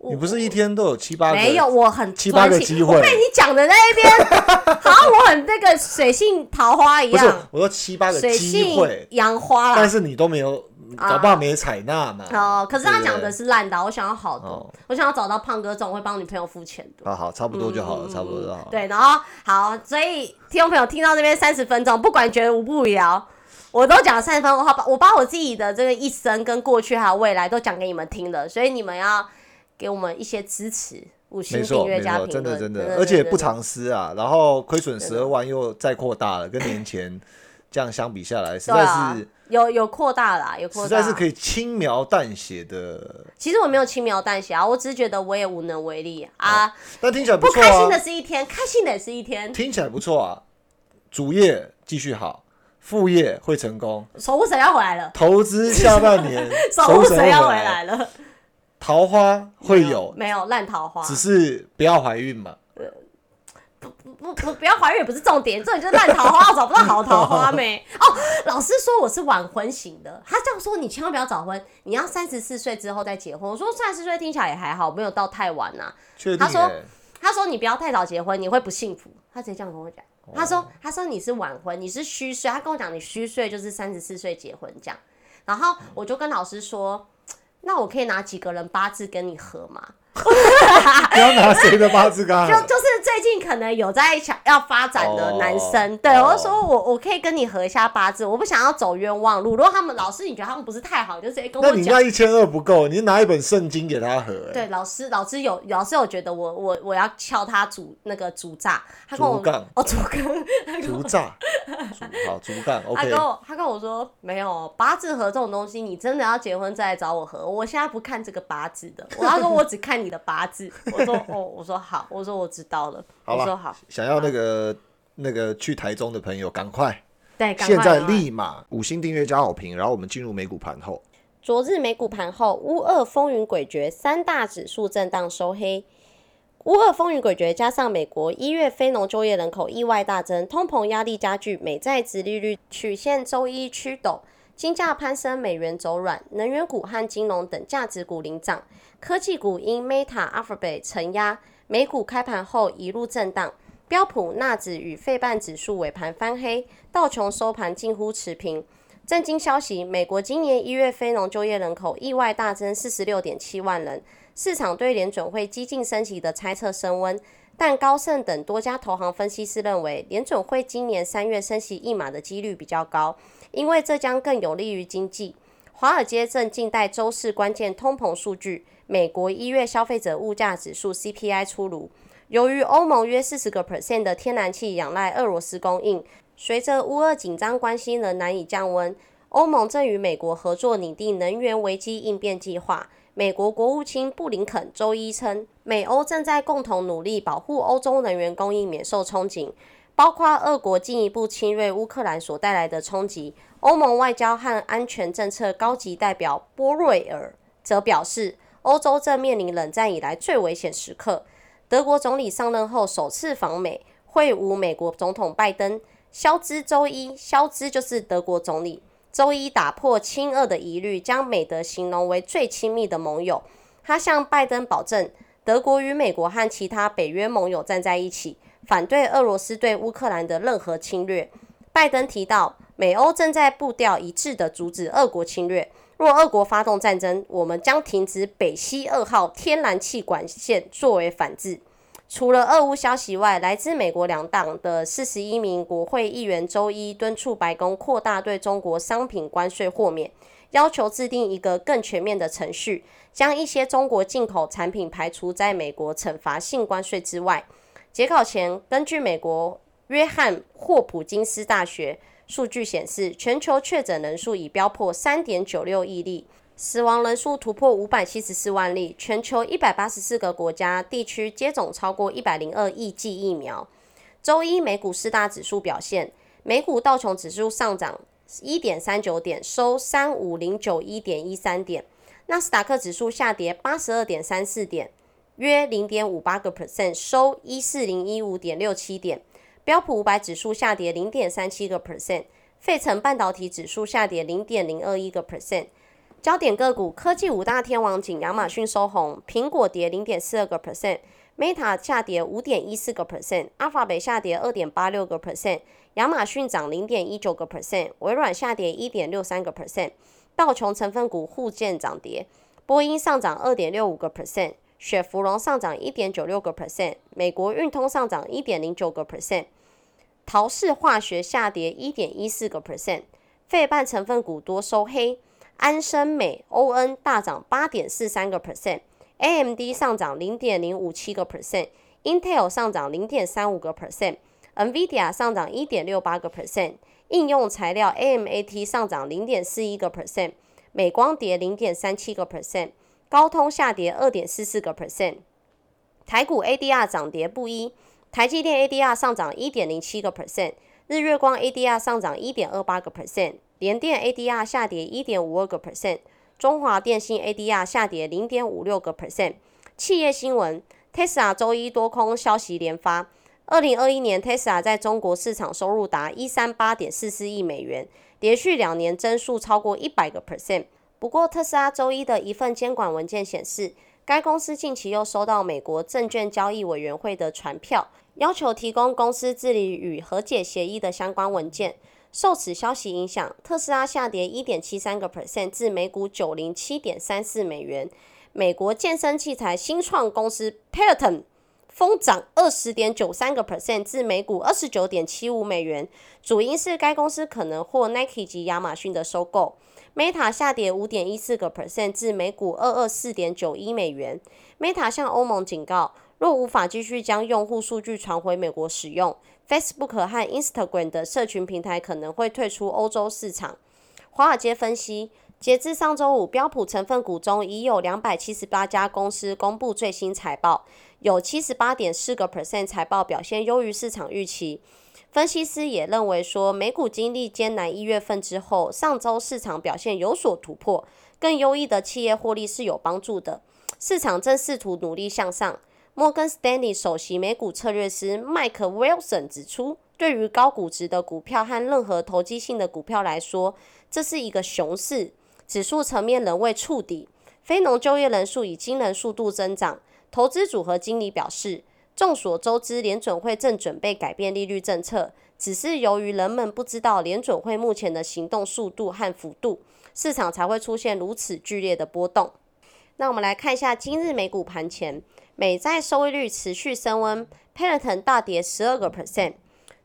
你不是一天都有七八个？没有，我很七八个机会。被你讲的那一边，<laughs> 好像我很那个水性桃花一样。不是，我说七八个机会，杨花但是你都没有。搞不好没采纳嘛。哦，可是他讲的是烂的，我想要好的，我想要找到胖哥这种会帮女朋友付钱的。啊，好，差不多就好了，差不多就好。对，然后好，所以听众朋友听到这边三十分钟，不管觉得无不无聊，我都讲三十分钟，我把我把我自己的这个一生跟过去还有未来都讲给你们听了，所以你们要给我们一些支持，五星订阅加评论，真的真的，而且不。对对藏私啊，然后亏损十二万又再扩大了，跟年前这样相比下来，实在是有有扩大啦，有扩大。实在是可以轻描淡写的，其实我没有轻描淡写啊，我只是觉得我也无能为力啊。但听起来不错啊开心的，是一天，开心的也是一天。听起来不错啊，主业继续好，副业会成功，守护神要回来了，投资下半年守护神要回来，来了。桃花会有，没有烂桃花？只是不要怀孕嘛。不不不不要怀孕也不是重点，<laughs> 重点就是烂桃花，找不到好桃花没？<laughs> 哦，老师说我是晚婚型的，他这样说你千万不要早婚，你要三十四岁之后再结婚。我说三十四岁听起来也还好，没有到太晚呐、他说欸？他说你不要太早结婚，你会不幸福。他直接这样跟我讲。哦他说他说你是晚婚，你是虚岁。他跟我讲你虚岁就是三十四岁结婚这样。然后我就跟老师说，那我可以拿几个人八字跟你合吗？<laughs> 你要拿谁的八字干？就就是最近可能有在想要发展的男生，哦对哦我就说我我可以跟你合一下八字，我不想要走冤枉路。如果他们老师你觉得他们不是太好，你就直接跟我讲那你那。一千二不够，你拿一本圣经给他合、欸，对，老师老师有老师有觉得我我我要敲他主那个主炸，他跟我杠哦主杠，竹炸，<laughs> 竹好竹杠他，OK 跟。我他跟我说没有八字合这种东西，你真的要结婚再来找我合。我现在不看这个八字的，我要说我只看你的八字。我说哦，我说好，我说我知道了，好了我说好，想要那个那个去台中的朋友，赶快，对，赶现在立马五星订阅加好评，然后我们进入美股盘后。昨日美股盘后，乌二风云诡谲，三大指数震荡收黑。乌俄风云诡谲，加上美国一月非农就业人口意外大增，通膨压力加剧，美债值利率曲线周一趋陡，金价攀升，美元走软，能源股和金融等价值股领涨，科技股因 Meta、Alphabet 承压，美股开盘后一路震荡。标普、纳指与费半指数尾盘翻黑，道琼收盘近乎持平。震惊消息：美国今年一月非农就业人口意外大增四十六点七万人，市场对联准会激进升息的猜测升温。但高盛等多家投行分析师认为，联准会今年三月升息一码的几率比较高，因为这将更有利于经济。华尔街正静待周四关键通膨数据，美国一月消费者物价指数 CPI 出炉。由于欧盟约四十个 percent 的天然气仰赖俄罗斯供应，随着乌俄紧张关系仍难以降温，欧盟正与美国合作拟定能源危机应变计划。美国国务卿布林肯周一称，美欧正在共同努力保护欧洲能源供应免受冲击，包括俄国进一步侵略乌克兰所带来的冲击。欧盟外交和安全政策高级代表波瑞尔则表示，欧洲正面临冷战以来最危险时刻。德国总理上任后首次访美，会晤美国总统拜登。肖兹周一，肖兹就是德国总理，周一打破亲俄的疑虑，将美德形容为最亲密的盟友。他向拜登保证，德国与美国和其他北约盟友站在一起，反对俄罗斯对乌克兰的任何侵略。拜登提到，美欧正在步调一致地阻止俄国侵略。若俄国发动战争，我们将停止北溪二号天然气管线作为反制。除了俄乌消息外，来自美国两党的四十一名国会议员周一敦促白宫扩大对中国商品关税豁免，要求制定一个更全面的程序，将一些中国进口产品排除在美国惩罚性关税之外。截稿前，根据美国约翰霍普金斯大学数据显示，全球确诊人数已飙破三点九六亿例。死亡人数突破五百七十四万例，全球一百八十四个国家地区接种超过一百零二亿剂疫苗。周一美股四大指数表现，美股道琼指数上涨一点三九点，收三五零九一点一三点；纳斯达克指数下跌八十二点三四点，约零点五八个 percent，收一四零一五点六七点；标普五百指数下跌零点三七个 percent，费城半导体指数下跌零点零二一个 percent。焦点个股，科技五大天王仅亚马逊收红，苹果跌零点四二个 percent，Meta 下跌五点一四个 percent，阿法北下跌二点八六个 percent，亚马逊涨零点一九个 percent，微软下跌一点六三个 percent，道琼成分股互见涨跌，波音上涨二点六五个 percent，雪佛龙上涨一点九六个 percent，美国运通上涨一点零九个 percent，陶氏化学下跌一点一四个 percent。费半成分股多收黑，安生美 ON 大涨八点四三个 percent，AMD 上涨零点零五七个 percent，Intel 上涨零点三五个 percent，NVIDIA 上涨一点六八个 percent，应用材料 AMAT 上涨零点四一个 percent，美光跌零点三七个 percent，高通下跌二点四四个 percent，台股 ADR 涨跌不一，台积电 ADR 上涨一点零七个 percent。日月光 ADR 上涨一点二八个 percent，联电 ADR 下跌一点五二个 percent，中华电信 ADR 下跌零点五六个 percent。企业新闻，Tesla 周一多空消息连发。二零二一年，Tesla 在中国市场收入达一三八点四四亿美元，连续两年增速超过一百个 percent。不过，特斯拉周一的一份监管文件显示，该公司近期又收到美国证券交易委员会的传票。要求提供公司治理与和解协议的相关文件。受此消息影响，特斯拉下跌一点七三个 percent 至每股九零七点三四美元。美国健身器材新创公司 Peloton 疯涨二十点九三个 percent 至每股二十九点七五美元，主因是该公司可能获 Nike 及亚马逊的收购。Meta 下跌五点一四个 percent 至每股二二四点九一美元。Meta 向欧盟警告。若无法继续将用户数据传回美国使用，Facebook 和 Instagram 的社群平台可能会退出欧洲市场。华尔街分析，截至上周五，标普成分股中已有两百七十八家公司公布最新财报，有七十八点四个 percent 财报表现优于市场预期。分析师也认为说，美股经历艰难一月份之后，上周市场表现有所突破，更优异的企业获利是有帮助的。市场正试图努力向上。摩根斯丹利首席美股策略师麦克·威尔森指出，对于高估值的股票和任何投机性的股票来说，这是一个熊市，指数层面仍未触底。非农就业人数以惊人速度增长。投资组合经理表示，众所周知，联准会正准备改变利率政策，只是由于人们不知道联准会目前的行动速度和幅度，市场才会出现如此剧烈的波动。那我们来看一下今日美股盘前。美债收益率持续升温，Peloton 大跌十二个 percent。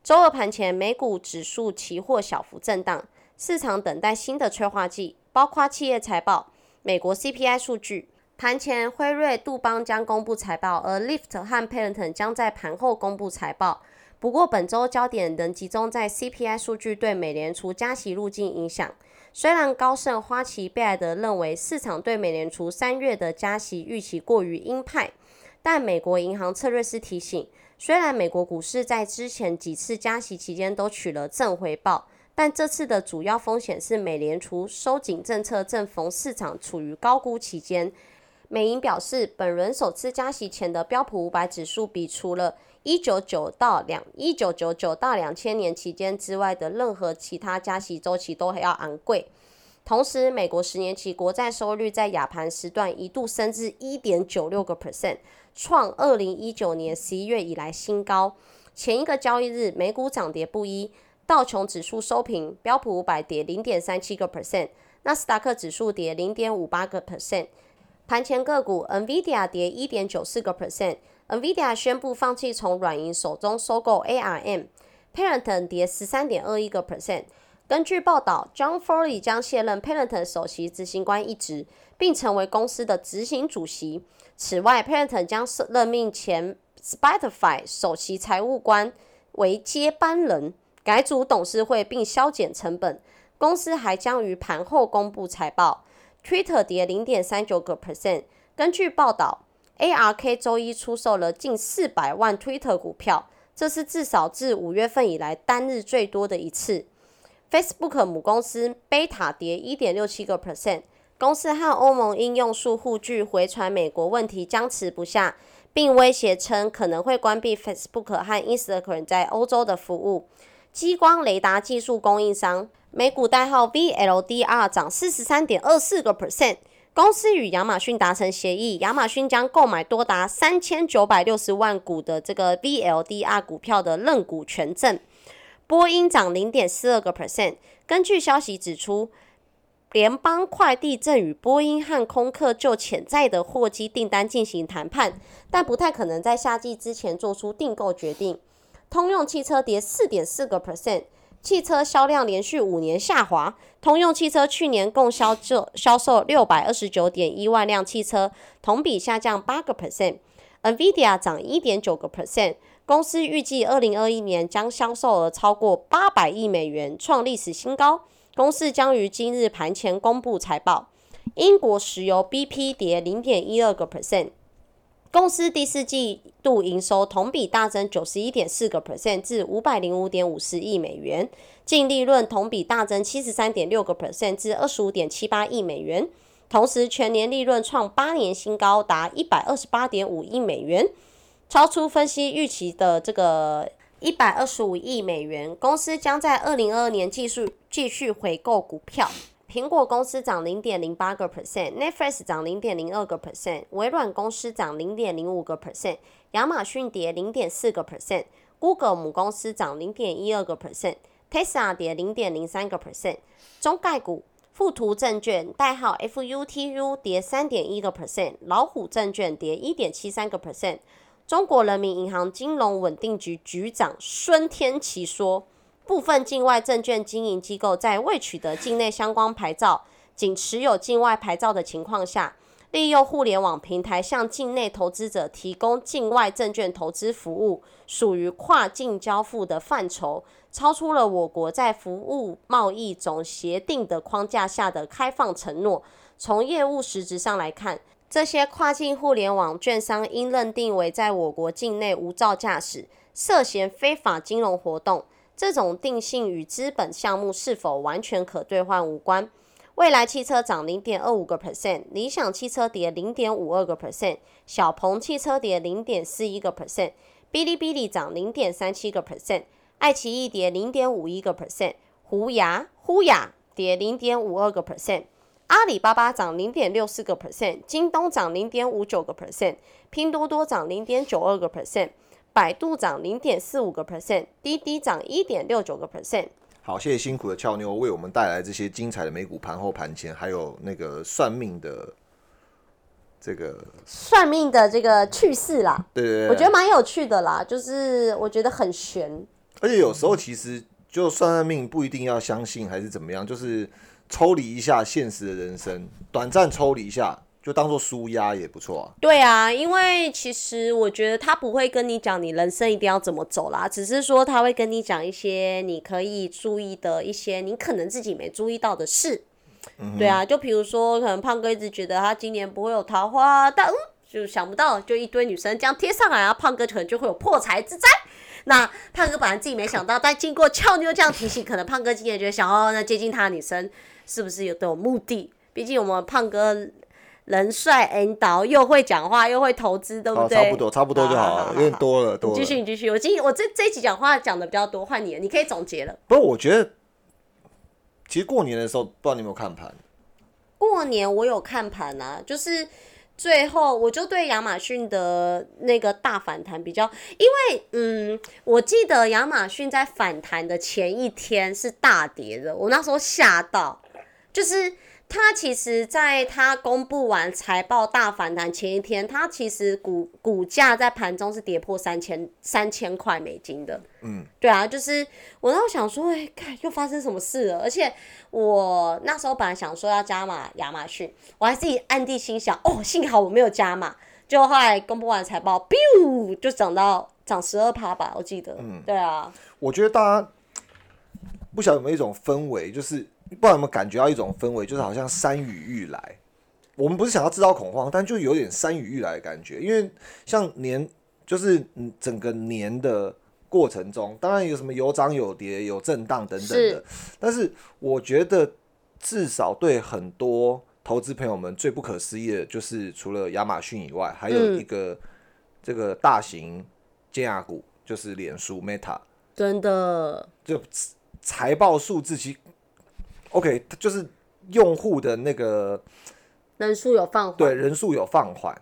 周二盘前，美股指数期货小幅震荡，市场等待新的催化剂，包括企业财报、美国 CPI 数据。盘前，辉瑞、杜邦将公布财报，而 Lyft 和 Peloton 将在盘后公布财报。不过，本周焦点仍集中在 CPI 数据对美联储加息路径影响。虽然高盛、花旗、贝莱德认为市场对美联储三月的加息预期过于鹰派。但美国银行策略师提醒，虽然美国股市在之前几次加息期间都取了正回报，但这次的主要风险是美联储收紧政策正逢市场处于高估期间。美银表示，本轮首次加息前的标普五百指数比除了一九九到两一九九九到两千年期间之外的任何其他加息周期都还要昂贵。同时，美国十年期国债收益率在亚盘时段一度升至一点九六个 percent，创二零一九年十一月以来新高。前一个交易日，美股涨跌不一，道琼指数收平，标普五百跌零点三七个 percent，纳斯达克指数跌零点五八个 percent。盘前个股，NVIDIA 跌一点九四个 percent，NVIDIA 宣布放弃从软银手中收购 ARM，Parent 跌十三点二一个 percent。根据报道，John Foley 将卸任 Peloton 首席执行官一职，并成为公司的执行主席。此外，Peloton 将任命前 Spotify 首席财务官为接班人，改组董事会并削减成本。公司还将于盘后公布财报。Twitter 跌零点三九个 percent。根据报道，ARK 周一出售了近四百万 Twitter 股票，这是至少自五月份以来单日最多的一次。Facebook 母公司贝塔跌一点六七个 percent，公司和欧盟应用数护具回传美国问题僵持不下，并威胁称可能会关闭 Facebook 和 Instagram 在欧洲的服务。激光雷达技术供应商美股代号 VLDR 涨四十三点二四个 percent，公司与亚马逊达成协议，亚马逊将购买多达三千九百六十万股的这个 VLDR 股票的认股权证。波音涨零点四二个 percent。根据消息指出，联邦快递正与波音和空客就潜在的货机订单进行谈判，但不太可能在夏季之前做出订购决定。通用汽车跌四点四个 percent。汽车销量连续五年下滑。通用汽车去年共销售销售六百二十九点一万辆汽车，同比下降八个 percent。NVIDIA 涨一点九个 percent。公司预计二零二一年将销售额超过八百亿美元，创历史新高。公司将于今日盘前公布财报。英国石油 BP 跌零点一二个 percent。公司第四季度营收同比大增九十一点四个 percent 至五百零五点五十亿美元，净利润同比大增七十三点六个 percent 至二十五点七八亿美元，同时全年利润创八年新高，达一百二十八点五亿美元，超出分析预期的这个一百二十五亿美元。公司将在二零二二年继续继续回购股票。苹果公司涨零点零八个 percent，Netflix 涨零点零二个 percent，微软公司涨零点零五个 percent，亚马逊跌零点四个 percent，Google 母公司涨零点一二个 percent，Tesla 跌零点零三个 percent。中概股，富途证券代号 FUTU 跌三点一个 percent，老虎证券跌一点七三个 percent。中国人民银行金融稳定局局长孙天琦说。部分境外证券经营机构在未取得境内相关牌照，仅持有境外牌照的情况下，利用互联网平台向境内投资者提供境外证券投资服务，属于跨境交付的范畴，超出了我国在服务贸易总协定的框架下的开放承诺。从业务实质上来看，这些跨境互联网券商应认定为在我国境内无照驾驶，涉嫌非法金融活动。这种定性与资本项目是否完全可兑换无关。未来汽车涨零点二五个 percent，理想汽车跌零点五二个 percent，小鹏汽车跌零点四一个 percent，哔哩哔哩涨零点三七个 percent，爱奇艺跌零点五一个 percent，虎牙呼雅跌零点五二个 percent，阿里巴巴涨零点六四个 percent，京东涨零点五九个 percent，拼多多涨零点九二个 percent。百度涨零点四五个 percent，滴滴涨一点六九个 percent。好，谢谢辛苦的俏妞为我们带来这些精彩的美股盘后盘前，还有那个算命的这个算命的这个趣事啦。对对对，我觉得蛮有趣的啦，就是我觉得很悬。而且有时候其实就算算命不一定要相信，还是怎么样，就是抽离一下现实的人生，短暂抽离一下。就当做舒压也不错啊。对啊，因为其实我觉得他不会跟你讲你人生一定要怎么走啦，只是说他会跟你讲一些你可以注意的一些你可能自己没注意到的事。对啊，就比如说，可能胖哥一直觉得他今年不会有桃花，但嗯就想不到，就一堆女生这样贴上来啊，胖哥可能就会有破财之灾。那胖哥本来自己没想到，但经过俏妞这样提醒，可能胖哥今年觉得想哦，那接近他的女生是不是有都有目的？毕竟我们胖哥。人帅，N 导又会讲话又会投资，对不对？差不多，差不多就好了，有点多了，多了。继续，你继续。我今我这这一集讲话讲的比较多，换你了，你可以总结了。不是，我觉得其实过年的时候，不知道你有没有看盘。过年我有看盘啊，就是最后我就对亚马逊的那个大反弹比较，因为嗯，我记得亚马逊在反弹的前一天是大跌的，我那时候吓到，就是。它其实，在它公布完财报大反弹前一天，它其实股股价在盘中是跌破三千三千块美金的。嗯，对啊，就是我那时候想说，哎，看又发生什么事了？而且我那时候本来想说要加码亚马逊，我还自己暗地心想，哦，幸好我没有加码。就后来公布完财报，biu 就涨到涨十二趴吧，我记得。嗯，对啊。我觉得大家不晓得有没有一种氛围，就是。不知道有没有感觉到一种氛围，就是好像山雨欲来。我们不是想要制造恐慌，但就有点山雨欲来的感觉。因为像年，就是嗯，整个年的过程中，当然有什么有涨有跌、有震荡等等的。但是我觉得，至少对很多投资朋友们最不可思议的，就是除了亚马逊以外，还有一个这个大型尖牙股，就是脸书 Meta。真的，就财报数字其实。OK，就是用户的那个人数有放缓，对人数有放缓。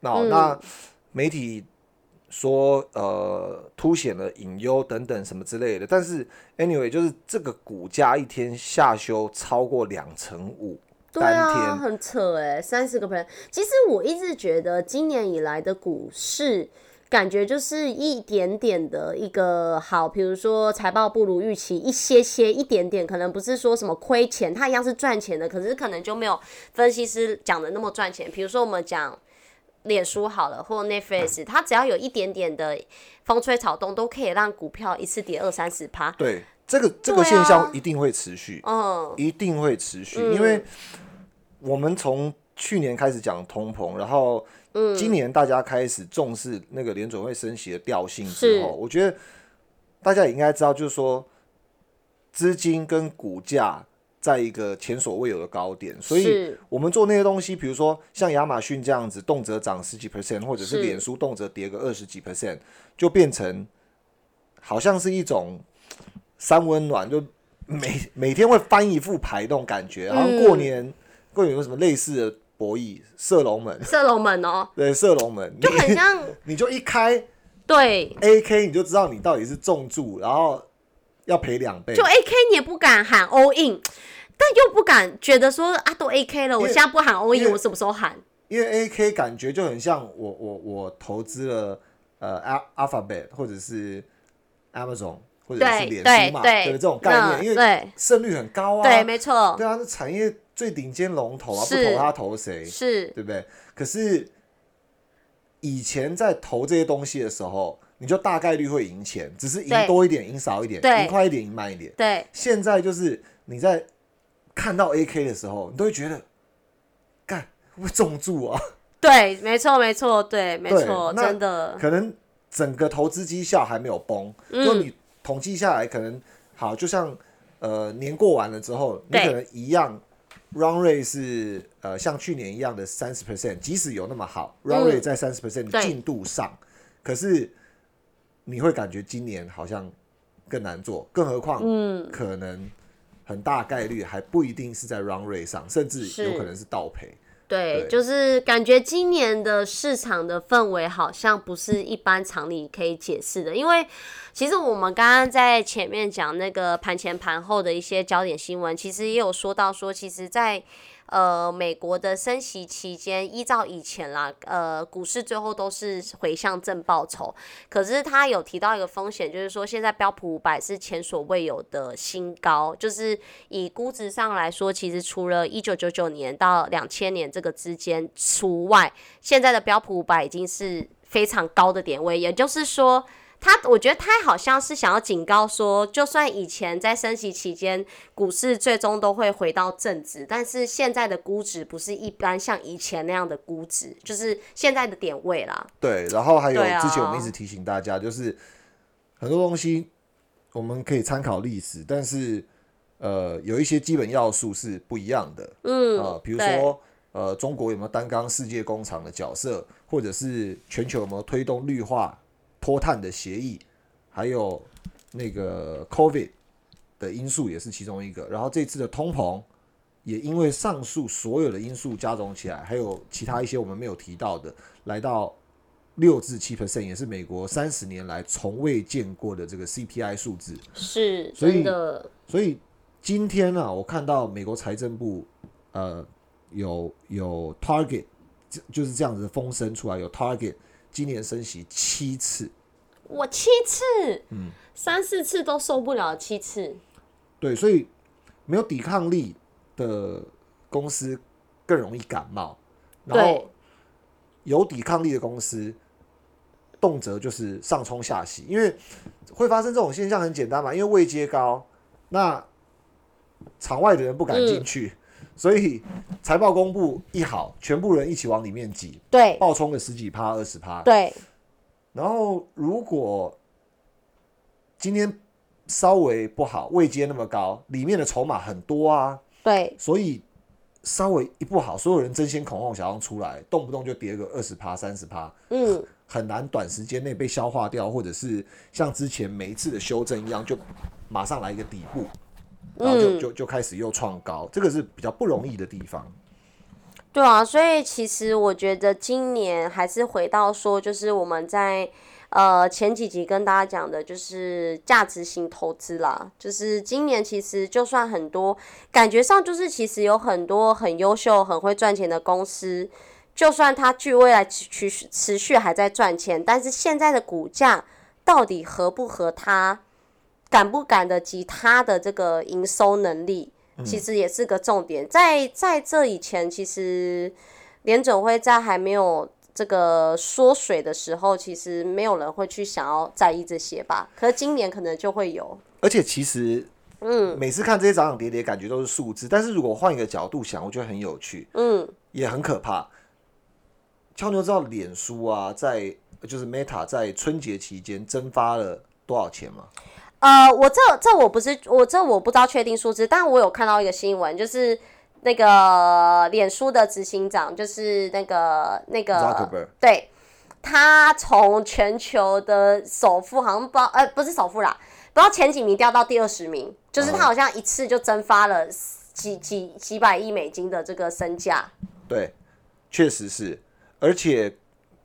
那那媒体说呃凸显了隐忧等等什么之类的，但是 anyway 就是这个股价一天下修超过两成五，对啊，很扯哎，三十个 percent。其实我一直觉得今年以来的股市感觉就是一点点的一个好，比如说财报不如预期一些些一点点，可能不是说什么亏钱，它一样是赚钱的，可是可能就没有分析师讲的那么赚钱。比如说我们讲脸书好了，或 Netflix，它只要有一点点的风吹草动，都可以让股票一次跌二三十趴。对，这个这个现象一定会持续，嗯，一定会持续，因为我们从去年开始讲通膨，然后嗯。今年大家开始重视那个联准会升息的调性之后，我觉得大家也应该知道，就是说资金跟股价在一个前所未有的高点，所以我们做那些东西，比如说像亚马逊这样子，动辄涨十几 percent，或者是是。脸书动辄跌个二十几 percent，就变成好像是一种三温暖，就每每天会翻一副牌那种感觉，好像过年、过年有什么类似的博弈，射龙门，射龙门哦，对，射龙门，就很像你 <laughs> 就一开对，A K，你就知道你到底是重注，然后要赔两倍。就，A K 你也不敢喊 all in，但又不敢觉得说啊都 A K 了，我现在不喊 all in，我什么时候喊？因为 A K 感觉就很像我我我投资了呃 Al Alphabet 或者是 Amazon 或者是对脸对书嘛，对这种概念，因为胜率很高啊，对，没错，对啊，那产业最顶尖龙头啊，不是投他投谁？是对不对？可是以前在投这些东西的时候，你就大概率会赢钱，只是赢多一点，赢少一点，对赢快一点，赢慢一点。对，现在就是你在看到 AK 的时候，你都会觉得，干会中注啊？对，没错，没错，对，没对错，那真的，可能整个投资绩效还没有崩，嗯就你统计下来，可能好，就像呃年过完了之后，你可能一样 run rate 是呃像去年一样的三十 percent，即使有那么好，run rate 在三十 percent 进度上，可是你会感觉今年好像更难做，更何况嗯，可能很大概率还不一定是在 run rate 上，甚至有可能是倒赔。对，对。就是感觉今年的市场的氛围好像不是一般常理可以解释的，因为其实我们刚刚在前面讲那个盘前盘后的一些焦点新闻，其实也有说到说，其实在呃美国的升息期间，依照以前啦，呃股市最后都是回向正报酬，可是他有提到一个风险，就是说现在标普五百是前所未有的新高，就是以估值上来说，其实除了一九九九年到两千年这个之间除外，现在的标普五百已经是非常高的点位，也就是说。他我觉得他好像是想要警告说，就算以前在升息期间，股市最终都会回到正值，但是现在的估值不是一般像以前那样的估值，就是现在的点位啦。对，然后还有之前我们一直提醒大家，就是很多东西我们可以参考历史，但是呃有一些基本要素是不一样的。嗯，呃，比如对说呃中国有没有担纲世界工厂的角色，或者是全球有没有推动绿化脱碳的协议，还有那个 COVID 的因素也是其中一个。然后这次的通膨。也因为上述所有的因素加总起来，还有其他一些我们没有提到的，来到六至七 percent，也是美国三十年来从未见过的这个 CPI 数字。是所以的，所以今天呢、我看到美国财政部呃有有 target，就就是这样子的风声出来，有 target 今年升息七次。我七次，嗯，三四次都受不了，七次，对，所以没有抵抗力的公司更容易感冒，然后有抵抗力的公司动辄就是上冲下洗，因为会发生这种现象很简单嘛，因为位阶高，那场外的人不敢进去，所以财报公布一好，全部人一起往里面挤，对。爆冲个十几趴、二十趴，对。然后如果今天稍微不好，位阶那么高，里面的筹码很多啊，对。所以稍微一不好，所有人争先恐后想要出来，动不动就跌个二十趴、三十趴，嗯，很难短时间内被消化掉，或者是像之前每一次的修正一样，就马上来一个底部，然后就嗯就就开始又创高，这个是比较不容易的地方。对啊，所以其实我觉得今年还是回到说，就是我们在呃前几集跟大家讲的，就是价值型投资啦。就是今年其实就算很多，感觉上就是其实有很多很优秀、很会赚钱的公司，就算它据未来持续持续还在赚钱，但是现在的股价到底合不合它，赶不赶得及他的这个营收能力，其实也是个重点。在在这以前，其实联准会在还没有这个缩水的时候，其实没有人会去想要在意这些吧。可是今年可能就会有。而且其实，嗯，每次看这些涨涨跌跌，感觉都是数字，但是如果换一个角度想，我觉得很有趣，嗯，也很可怕。俏妞知道脸书啊，在就是 Meta 在春节期间蒸发了多少钱吗？呃，我这这我不是我这我不知道确定数字，但我有看到一个新闻，就是那个脸书的执行长，就是那个那个对，他从全球的首富好像不知道，呃，不是首富啦，不知道前几名掉到第二十名，就是他好像一次就蒸发了几几几百亿美金的这个身价。对，确实是。而且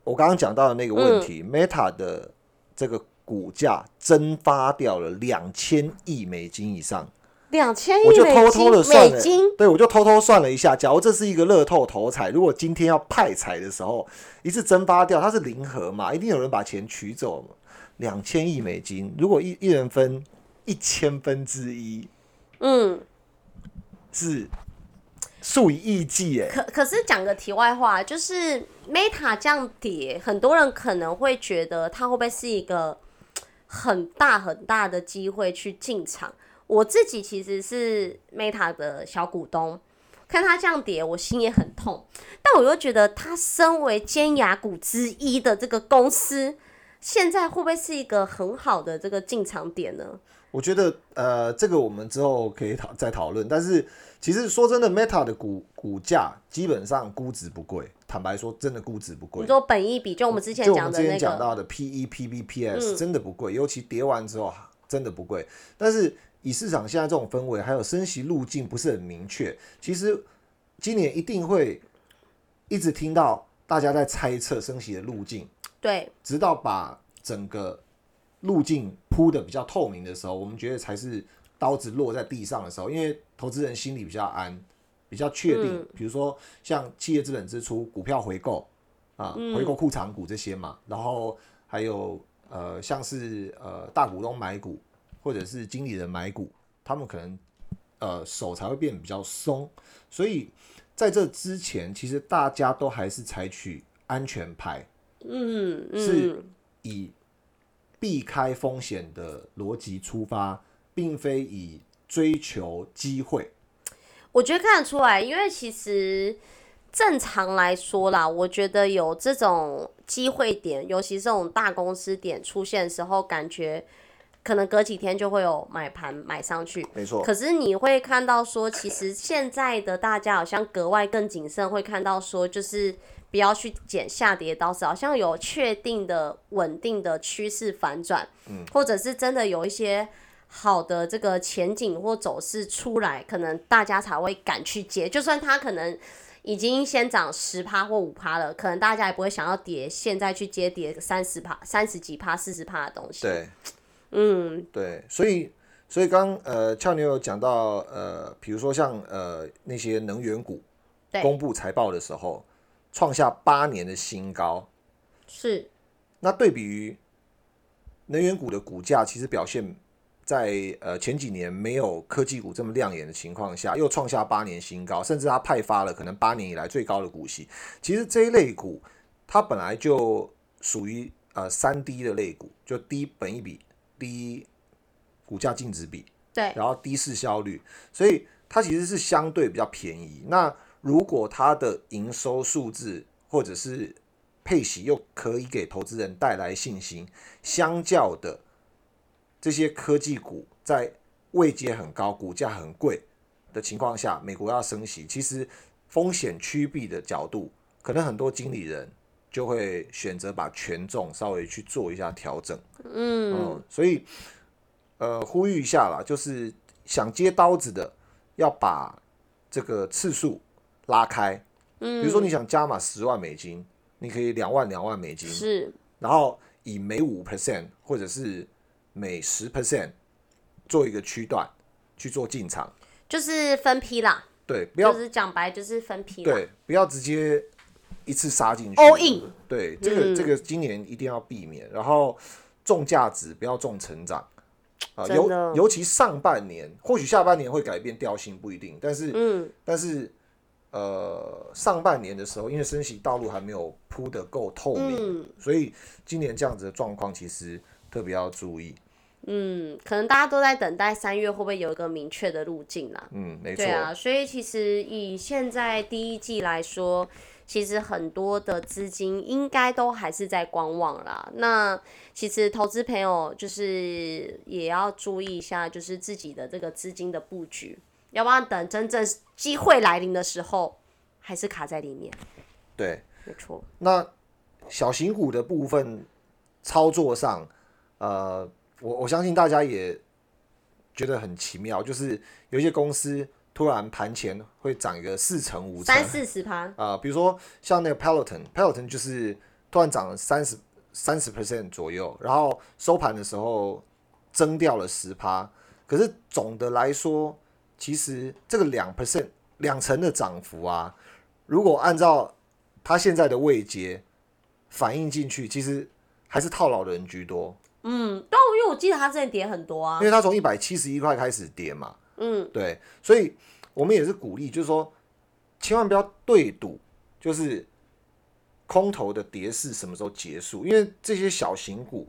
我刚刚讲到的那个问题，Meta 的这个股价蒸发掉了两千亿美金以上，两千亿我就偷偷的算了，金？对我就偷偷算了一下，假如这是一个乐透头彩，如果今天要派彩的时候一次蒸发掉，它是零和嘛，一定有人把钱取走嘛，两千亿美金，如果一一人分一千分之一，嗯，是。数以亿计哎，可可是讲个题外话，就是 Meta 这样跌，很多人可能会觉得它会不会是一个很大很大的机会去进场？我自己其实是 Meta 的小股东，看它这样跌，我心也很痛。但我又觉得它身为尖牙股之一的这个公司，现在会不会是一个很好的这个进场点呢？我觉得呃，这个我们之后可以讨再讨论，但是。其实说真的，Meta 的股股价基本上估值不贵。坦白说，真的估值不贵。你说本一比，就我们之前讲的之前讲到的 P E P B P S 真的不贵，尤其跌完之后真的不贵。但是以市场现在这种氛围，还有升息路径不是很明确，其实今年一定会一直听到大家在猜测升息的路径。对，直到把整个路径铺的比较透明的时候，我们觉得才是。刀子落在地上的时候，因为投资人心里比较安，比较确定。比如说像企业资本支出、股票回购啊、回购库藏股这些嘛，然后还有呃像是呃大股东买股或者是经理人买股，他们可能呃手才会变得比较松。所以在这之前，其实大家都还是采取安全牌，嗯，是以避开风险的逻辑出发。并非以追求机会，我觉得看得出来，因为其实正常来说啦，我觉得有这种机会点，尤其是这种大公司点出现的时候，感觉可能隔几天就会有买盘买上去。没错。可是你会看到说，其实现在的大家好像格外更谨慎，会看到说，就是不要去捡下跌刀子，好像有确定的稳定的趋势反转，嗯，或者是真的有一些。好的，这个前景或走势出来，可能大家才会敢去接。就算它可能已经先涨十趴或五趴了，可能大家也不会想要跌，现在去接跌三十趴、三十几趴、四十趴的东西。对，<tsk> 嗯，对，所以，所以刚呃，俏妞有讲到呃，比如说像呃那些能源股公布财报的时候，创下八年的新高，是。那对比于能源股的股价，其实表现。在呃前几年没有科技股这么亮眼的情况下，又创下八年新高，甚至它派发了可能八年以来最高的股息。其实这一类股，它本来就属于呃三低的类股，就低本一比、低股价净值比，对，然后低市销率，所以它其实是相对比较便宜。那如果它的营收数字或者是配息又可以给投资人带来信心，相较的。这些科技股在位阶很高、股价很贵的情况下，美国要升息，其实风险趋避的角度，可能很多经理人就会选择把权重稍微去做一下调整。嗯，所以呃，呼吁一下啦，就是想接刀子的，要把这个次数拉开。嗯，比如说你想加码十万美金，你可以两万两万美金，是，然后以每五 percent 或者是每十 percent 做一个区段去做进场，就是分批啦。对，不要就是讲白就是分批。对，不要直接一次杀进去。All in，对，这个、嗯。这个今年一定要避免，然后重价值不要重成长。啊，尤尤其上半年，或许下半年会改变调性不一定，但是、嗯，但是呃上半年的时候，因为升息道路还没有铺得够透明，嗯。所以今年这样子的状况其实特别要注意。嗯，可能大家都在等待三月会不会有一个明确的路径啦。嗯，没错对，啊，所以其实以现在第一季来说，其实很多的资金应该都还是在观望啦。那其实投资朋友就是也要注意一下，就是自己的这个资金的布局，要不然等真正机会来临的时候，还是卡在里面。对。没错，那小型股的部分操作上，呃，我我相信大家也觉得很奇妙，就是有一些公司突然盘前会涨一个四成五成，三四十趴，啊、比如说像那个 Peloton，Peloton 就是突然涨了三十三十 percent 左右，然后收盘的时候增掉了十趴，可是总的来说，其实这个两 percent 两成的涨幅啊，如果按照它现在的位阶反映进去，其实还是套牢的人居多，嗯，但因为我记得它之前跌很多啊因，为它从一百七十一块开始跌嘛，嗯，对，所以我们也是鼓励，就是说，千万不要对赌，就是空头的跌势什么时候结束，因为这些小型股、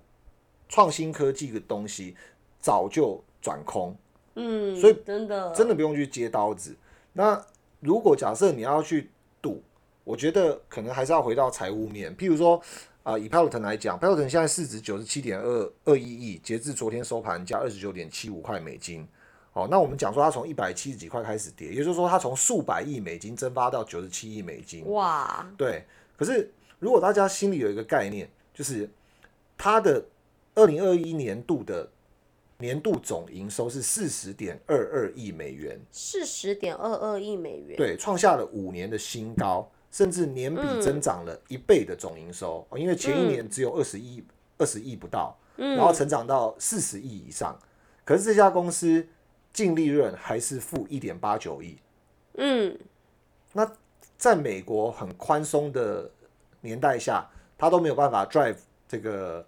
创新科技的东西早就转空，嗯，所以真的真的不用去接刀子。那如果假设你要去赌，我觉得可能还是要回到财务面，譬如说。啊、以 Peloton 来讲，Peloton 现在市值九十七点二二一亿，截至昨天收盘价二十九点七五块美金。哦，那我们讲说它从一百七十几块开始跌，也就是说它从数百亿美金蒸发到九十七亿美金。哇，对，可是如果大家心里有一个概念，就是它的二零二一年度的年度总营收是四十点二二亿美元，四十点二二亿美元，对，创下了五年的新高，甚至年比增长了一倍的总营收。哦因为前一年只有二十亿，二十亿不到，然后成长到四十亿以上。可是这家公司净利润还是负一点八九亿。嗯，那在美国很宽松的年代下，它都没有办法 drive 这个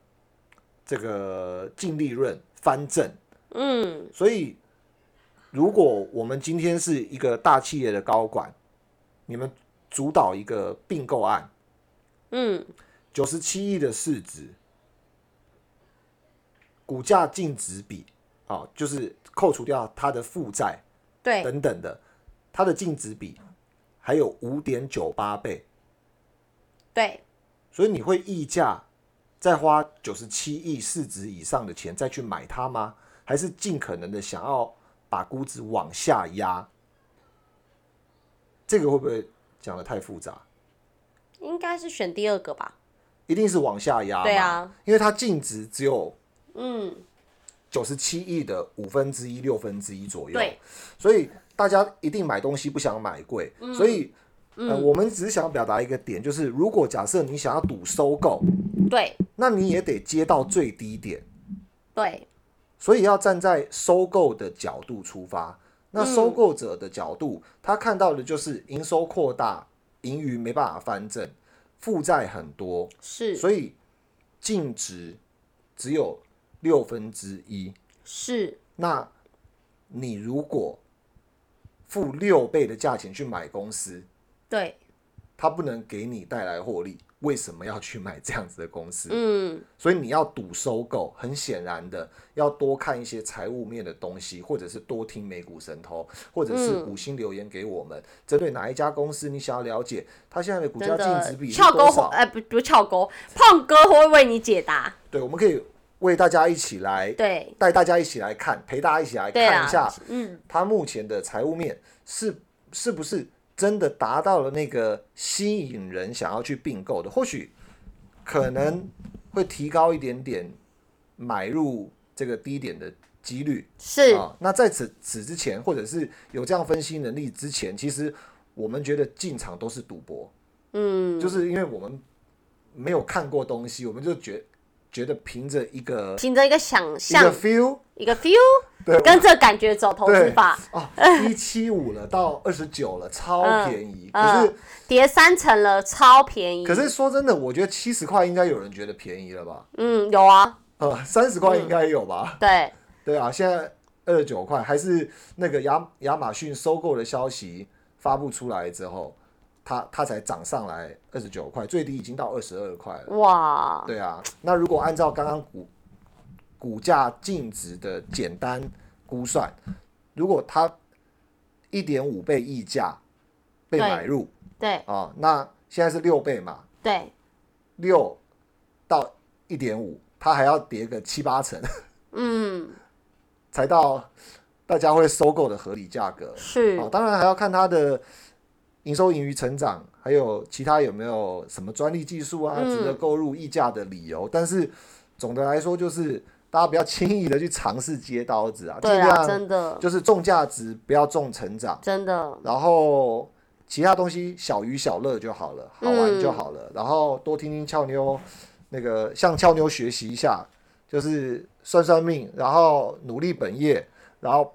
这个净利润翻正。嗯，所以，如果我们今天是一个大企业的高管，你们主导一个并购案，嗯，九十七亿的市值，股价净值比，啊，就是扣除掉它的负债对，等等的，它的净值比还有五点九八倍，对，所以你会溢价再花九十七亿市值以上的钱再去买它吗？还是尽可能的想要把估值往下压？这个会不会讲的太复杂？应该是选第二个吧？一定是往下压，对啊，因为它净值只有嗯，九十七亿的五分之一、六分之一左右，对，所以大家一定买东西不想买贵，嗯所以。呃，我们只是想要表达一个点，就是如果假设你想要赌收购，对，那你也得接到最低点，对，所以要站在收购的角度出发。那收购者的角度，他看到的就是营收扩大，盈余没办法翻正，负债很多，是。所以净值只有六分之一。是，那你如果付六倍的价钱去买公司，对，它不能给你带来获利，为什么要去买这样子的公司？嗯，所以你要赌收购，很显然的要多看一些财务面的东西，或者是多听美股神偷，或者是五星留言给我们，针对哪一家公司你想要了解它现在的股价净值比是翘钩会，多少？哎，不不翘钩，胖哥会为你解答，对，我们可以为大家一起来对，带大家一起来看，陪大家一起来看一下啊，嗯，他目前的财务面是是不是真的达到了那个吸引人想要去并购的？或许可能会提高一点点买入这个低点的几率是，啊。那在此此之前，或者是有这样分析能力之前，其实我们觉得进场都是赌博，嗯，就是因为我们没有看过东西，我们就觉觉得凭着一个凭着一个想一个象，feel，一个 feel，对跟着感觉走投资对法，哦，一七五了到二十九了，超嗯便宜。嗯可是跌三成了，超便宜。可是说真的，我觉得七十块应该有人觉得便宜了吧？嗯，有啊，呃，三十块应该也有吧？对，对啊，现在二十九块，还是那个亚亚马逊收购的消息发布出来之后，它它才涨上来二十九块，最低已经到二十二块了。哇，对啊，那如果按照刚刚股股价净值的简单估算，如果它一点五倍溢价被对买入对。啊，那现在是六倍嘛，对，六到一点五，它还要跌个七八成，嗯，<laughs> 才到大家会收购的合理价格。是。啊，当然还要看它的营收盈余成长，还有其他有没有什么专利技术啊，嗯。值得购入溢价的理由。但是总的来说，就是大家不要轻易的去尝试接刀子啊，尽对啊，量真的。就是重价值，不要重成长，真的，然后其他东西小娱小乐就好了，好玩就好了。然后多听听俏妞，那个向俏妞学习一下，就是算算命，然后努力本业，然后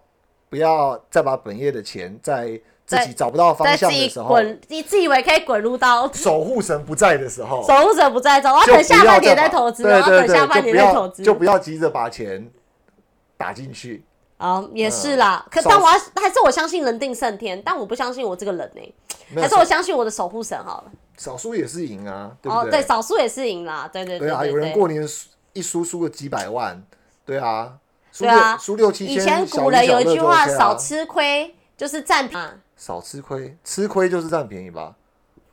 不要再把本业的钱在自己找不到方向的时候，滚，你自以为可以滚入到守护神不在的时候，守护神不在中，我要等下半年再投资，我要对对对，等下半就不要年再投资。就不要急着把钱打进去。啊，也是啦。可少但我要还是我相信人定胜天，但我不相信我这个人呢、还是我相信我的守护神好了。少输也是赢啊，对不哦，对，少输也是赢啦，对对对啊，对有人对。过年输一输输个几百万，对啊，输对啊六输六七千，以前小古人有一句话，少吃亏就是占便宜。少吃亏，吃亏就是占便宜吧？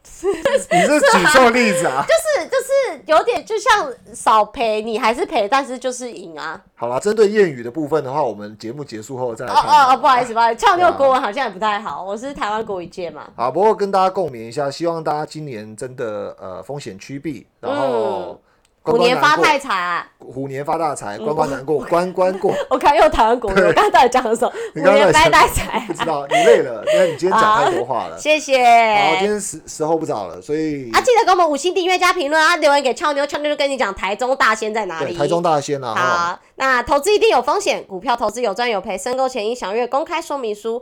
<laughs> 你这举错例子啊！就是就是有点就像少赔，你还是赔，但是就是赢啊。好啦，针对谚语的部分的话，我们节目结束后再来哦哦哦，不好意思，不好意思，俏妞对啊国文好像也不太好，我是台湾国语界嘛。啊，不过跟大家共勉一下，希望大家今年真的呃风险趋避，然后关虎年发太财啊！虎年发大财，关关难过 <laughs> 关关过。我看又台湾国语，我刚刚到底讲了什么？<laughs> 虎年发大财不知道你累了，<laughs> 因为你今天讲太多话了。谢谢。好，今天时时候不早了，所以啊，记得给我们五星订阅加评论啊，留言给俏妞，俏妞就跟你讲台中大仙在哪里。对台中大仙啊，好，那投资一定有风险，股票投资有赚有赔，申购前应详阅公开说明书。